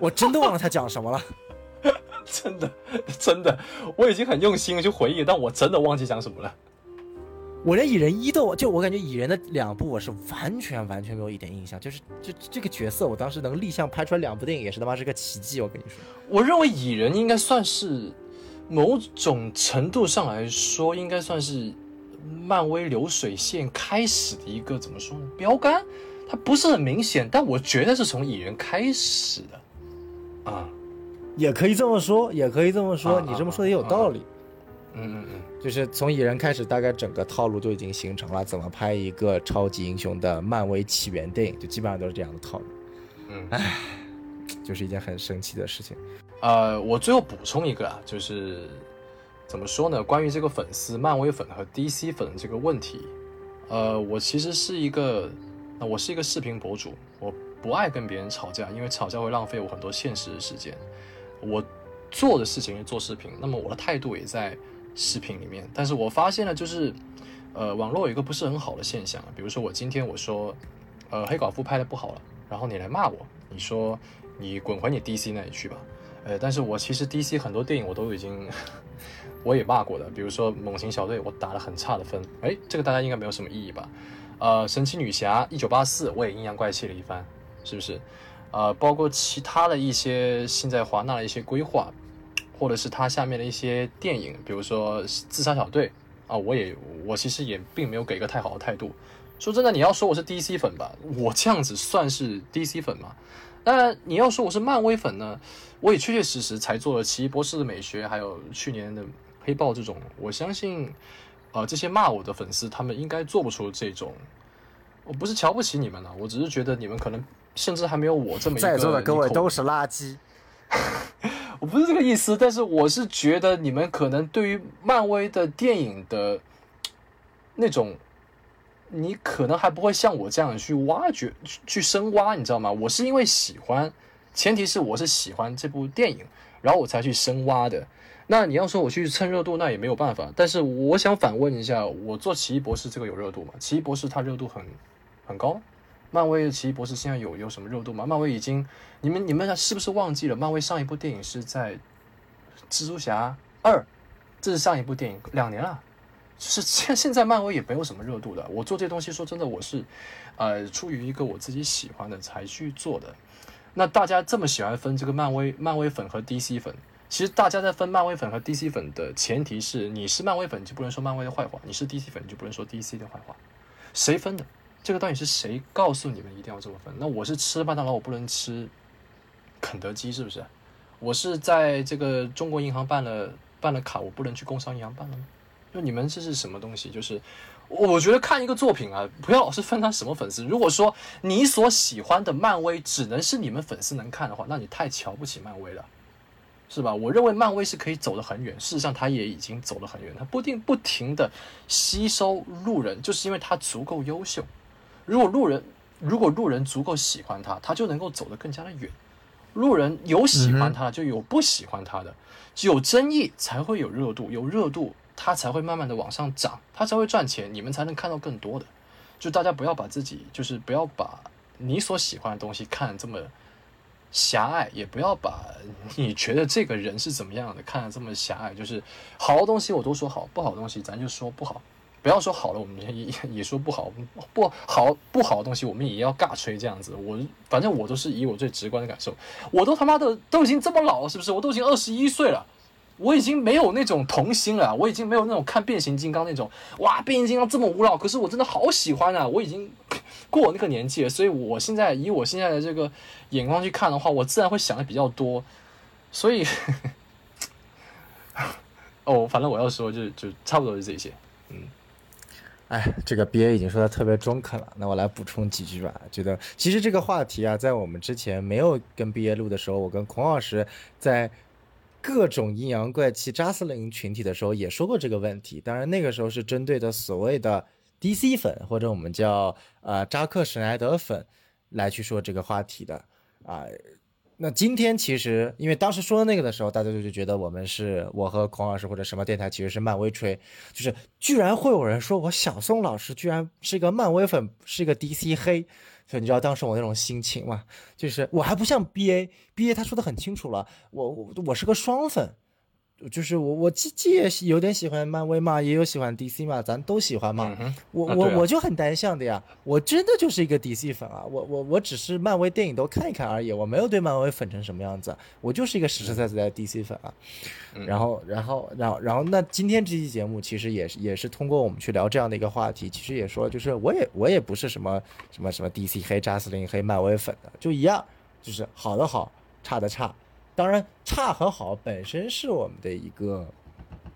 我真的忘了他讲什么了。(laughs) 真的真的，我已经很用心的去回忆，但我真的忘记讲什么了。我连蚁人一都就我感觉蚁人的两部我是完全完全没有一点印象，就是这这个角色我当时能立项拍出来两部电影也是他妈是个奇迹，我跟你说。我认为蚁人应该算是某种程度上来说，应该算是漫威流水线开始的一个怎么说呢？标杆，它不是很明显，但我觉得是从蚁人开始的。啊，也可以这么说，也可以这么说，啊你这么说也有道理。嗯嗯嗯，就是从蚁人开始，大概整个套路就已经形成了，怎么拍一个超级英雄的漫威起源电影，就基本上都是这样的套路，嗯，就是一件很神奇的事情。呃，我最后补充一个啊，就是怎么说呢？关于这个粉丝漫威粉和 DC 粉这个问题，呃，我其实是一个，呃、我是一个视频博主，我不爱跟别人吵架，因为吵架会浪费我很多现实的时间。我做的事情是做视频，那么我的态度也在视频里面。但是我发现了，就是呃，网络有一个不是很好的现象，比如说我今天我说，呃，黑寡妇拍的不好了，然后你来骂我，你说你滚回你 DC 那里去吧。呃，但是我其实 DC 很多电影我都已经 (laughs) 我也骂过的，比如说《猛禽小队》，我打了很差的分，哎，这个大家应该没有什么意义吧？呃，《神奇女侠》一九八四，我也阴阳怪气了一番，是不是？呃，包括其他的一些现在华纳的一些规划，或者是他下面的一些电影，比如说《自杀小队》啊，我也我其实也并没有给一个太好的态度。说真的，你要说我是 DC 粉吧，我这样子算是 DC 粉吗？当然，你要说我是漫威粉呢，我也确确实实才做了《奇异博士的美学》，还有去年的《黑豹》这种。我相信，呃，这些骂我的粉丝，他们应该做不出这种。我不是瞧不起你们了，我只是觉得你们可能甚至还没有我这么一个。在座的各位都是垃圾。(laughs) 我不是这个意思，但是我是觉得你们可能对于漫威的电影的那种，你可能还不会像我这样去挖掘、去去深挖，你知道吗？我是因为喜欢，前提是我是喜欢这部电影，然后我才去深挖的。那你要说我去蹭热度，那也没有办法。但是我想反问一下，我做奇异博士这个有热度吗？奇异博士它热度很很高。漫威的奇异博士现在有有什么热度吗？漫威已经，你们你们是不是忘记了？漫威上一部电影是在《蜘蛛侠二》，这是上一部电影，两年了。就是现现在漫威也没有什么热度的。我做这东西，说真的，我是，呃，出于一个我自己喜欢的才去做的。那大家这么喜欢分这个漫威漫威粉和 DC 粉，其实大家在分漫威粉和 DC 粉的前提是，你是漫威粉，你就不能说漫威的坏话；你是 DC 粉，你就不能说 DC 的坏话。谁分的？这个到底是谁告诉你们一定要这么分？那我是吃麦当劳，我不能吃肯德基，是不是？我是在这个中国银行办了办了卡，我不能去工商银行办了吗？就你们这是什么东西？就是我觉得看一个作品啊，不要老是分他什么粉丝。如果说你所喜欢的漫威只能是你们粉丝能看的话，那你太瞧不起漫威了。是吧？我认为漫威是可以走得很远，事实上它也已经走得很远，它不定不停的吸收路人，就是因为它足够优秀。如果路人如果路人足够喜欢他，他就能够走得更加的远。路人有喜欢他，就有不喜欢他的，有争议才会有热度，有热度他才会慢慢的往上涨，他才会赚钱，你们才能看到更多的。就大家不要把自己，就是不要把你所喜欢的东西看得这么狭隘，也不要把你觉得这个人是怎么样的看得这么狭隘。就是好的东西我都说好，不好的东西咱就说不好。不要说好了，我们也也说不好，不好不好的东西我们也要尬吹这样子。我反正我都是以我最直观的感受，我都他妈的都已经这么老了，是不是？我都已经二十一岁了，我已经没有那种童心了，我已经没有那种看变形金刚那种哇，变形金刚这么无聊，可是我真的好喜欢啊！我已经过我那个年纪了，所以我现在以我现在的这个眼光去看的话，我自然会想的比较多。所以，(laughs) 哦，反正我要说就就差不多是这些，嗯。哎，这个 B A 已经说的特别中肯了，那我来补充几句吧。觉得其实这个话题啊，在我们之前没有跟 B A 录的时候，我跟孔老师在各种阴阳怪气扎斯林群体的时候也说过这个问题。当然那个时候是针对的所谓的 D C 粉或者我们叫呃扎克史奈德粉来去说这个话题的啊。那今天其实，因为当时说那个的时候，大家就就觉得我们是我和孔老师或者什么电台其实是漫威吹，就是居然会有人说我小宋老师居然是一个漫威粉，是一个 DC 黑，所以你知道当时我那种心情吗？就是我还不像 BA，BA 他说的很清楚了，我我我是个双粉。就是我，我既既也有点喜欢漫威嘛，也有喜欢 DC 嘛，咱都喜欢嘛。我我我就很单向的呀，我真的就是一个 DC 粉啊。我我我只是漫威电影都看一看而已，我没有对漫威粉成什么样子，我就是一个实实在在的 DC 粉啊。然后然后然后然后那今天这期节目其实也是也是通过我们去聊这样的一个话题，其实也说就是我也我也不是什么什么什么 DC 黑、扎斯林黑、漫威粉的，就一样，就是好的好，差的差。当然，差和好本身是我们的一个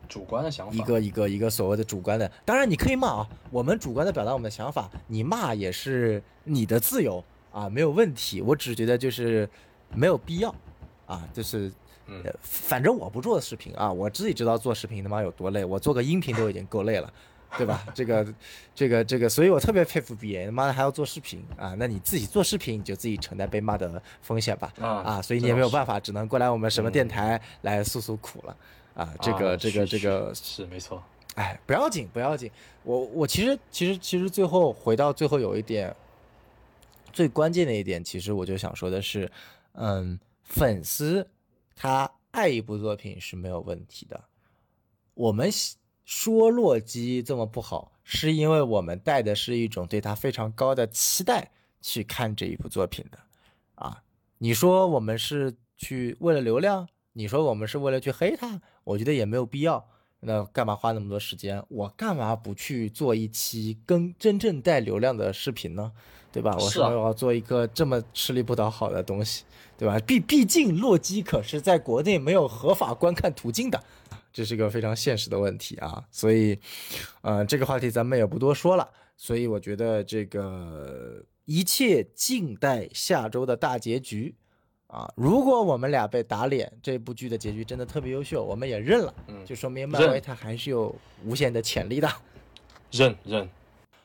主观的想法，一个一个一个所谓的主观的。当然，你可以骂啊，我们主观的表达我们的想法，你骂也是你的自由啊，没有问题。我只是觉得就是没有必要啊，就是反正我不做视频啊，我自己知道做视频他妈有多累，我做个音频都已经够累了。对吧？这个，这个，这个，所以我特别佩服 B A，他妈的还要做视频啊！那你自己做视频，你就自己承担被骂的风险吧。啊，所以你也没有办法，只能过来我们什么电台来诉诉苦了。啊，这个，这个，这个是没错。哎，不要紧，不要紧。我，我其实，其实，其实最后回到最后有一点，最关键的一点，其实我就想说的是，嗯，粉丝他爱一部作品是没有问题的，我们。说洛基这么不好，是因为我们带的是一种对他非常高的期待去看这一部作品的，啊，你说我们是去为了流量，你说我们是为了去黑他，我觉得也没有必要。那干嘛花那么多时间？我干嘛不去做一期跟真正带流量的视频呢？对吧？我说我要做一个这么吃力不讨好的东西，对吧？毕毕竟洛基可是在国内没有合法观看途径的。这是个非常现实的问题啊，所以，呃，这个话题咱们也不多说了。所以我觉得这个一切静待下周的大结局啊。如果我们俩被打脸，这部剧的结局真的特别优秀，我们也认了，就说明漫威它还是有无限的潜力的。认认。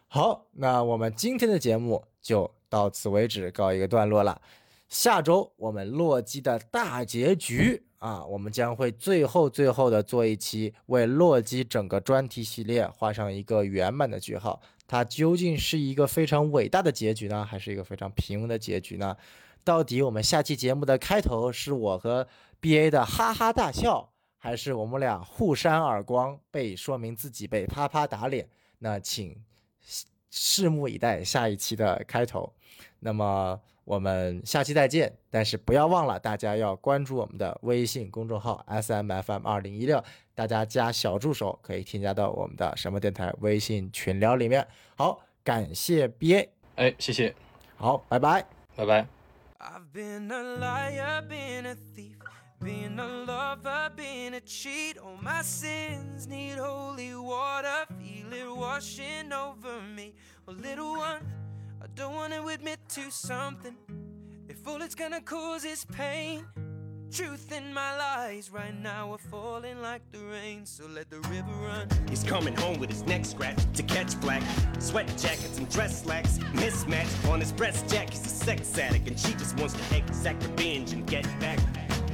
好，那我们今天的节目就到此为止，告一个段落了。下周我们洛基的大结局。啊，我们将会最后最后的做一期，为洛基整个专题系列画上一个圆满的句号。它究竟是一个非常伟大的结局呢，还是一个非常平庸的结局呢？到底我们下期节目的开头是我和 BA 的哈哈大笑，还是我们俩互扇耳光，被说明自己被啪啪打脸？那请拭目以待下一期的开头。那么。我们下期再见，但是不要忘了，大家要关注我们的微信公众号 S M F M 二零一六，大家加小助手可以添加到我们的什么电台微信群聊里面。好，感谢 B A，哎，谢谢，好，拜拜，拜拜。I don't wanna admit to something if all it's gonna cause is pain. Truth in my lies, right now we're falling like the rain, so let the river run. He's coming home with his neck scratched to catch black. Sweat jackets and dress slacks, mismatched. On his breast jack, he's a sex addict, and she just wants to exact revenge and get back.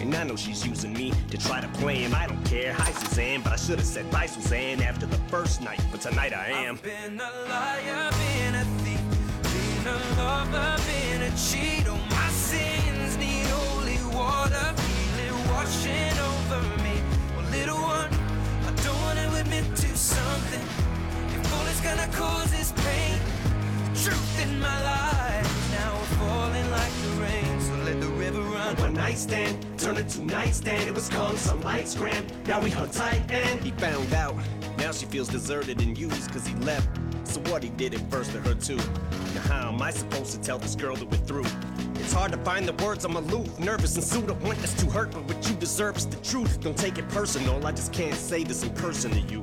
And I know she's using me to try to play him. I don't care. Hi, Suzanne, but I should have said bye, Suzanne, after the first night. But tonight I am. I've been a liar, been a thief, been a lover, been a cheat. Oh, my sins need holy water, turned into nightstand. It was calm, some lights grand. Now we hung tight and he found out. Now she feels deserted and used cause he left. So what he did it first to her too. Now how am I supposed to tell this girl that we're through? It's hard to find the words, I'm aloof, nervous and sued. I want this to hurt, but what you deserve is the truth. Don't take it personal, I just can't say this in person to you.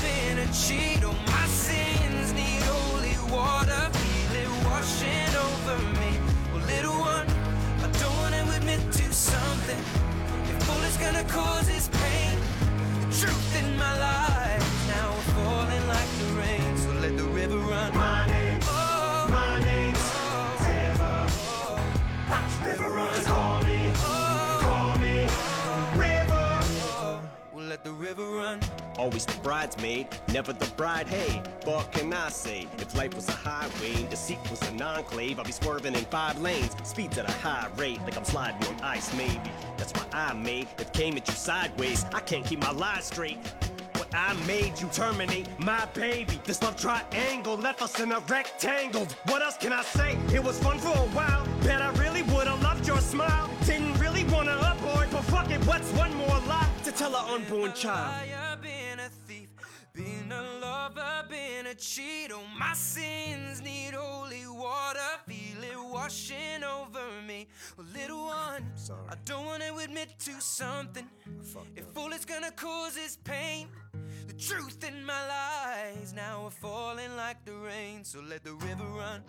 cheat. Oh, my sins need holy water, feel it washing over me. Well, little one, I don't wanna admit to something. If all it's gonna cause is pain, the truth in my life now we're falling like the rain. So let the river run. My let the river run. Always the bridesmaid, never the bride. Hey, what can I say? If life was a highway the seat was an enclave, I'd be swerving in five lanes, speeds at a high rate, like I'm sliding on ice. Maybe that's why I made it came at you sideways. I can't keep my lies straight. What I made you terminate my baby. This love triangle left us in a rectangle. What else can I say? It was fun for a while. Bet I really would've loved your smile. Didn't really wanna abort, but fuck it, what's one more lie to tell an unborn child? been a thief, been a lover, been a cheat. Oh, my sins need holy water, feel it washing over me. Well, little one, Sorry. I don't wanna admit to something. If all it's gonna cause is pain, the truth in my lies now we're falling like the rain. So let the river run.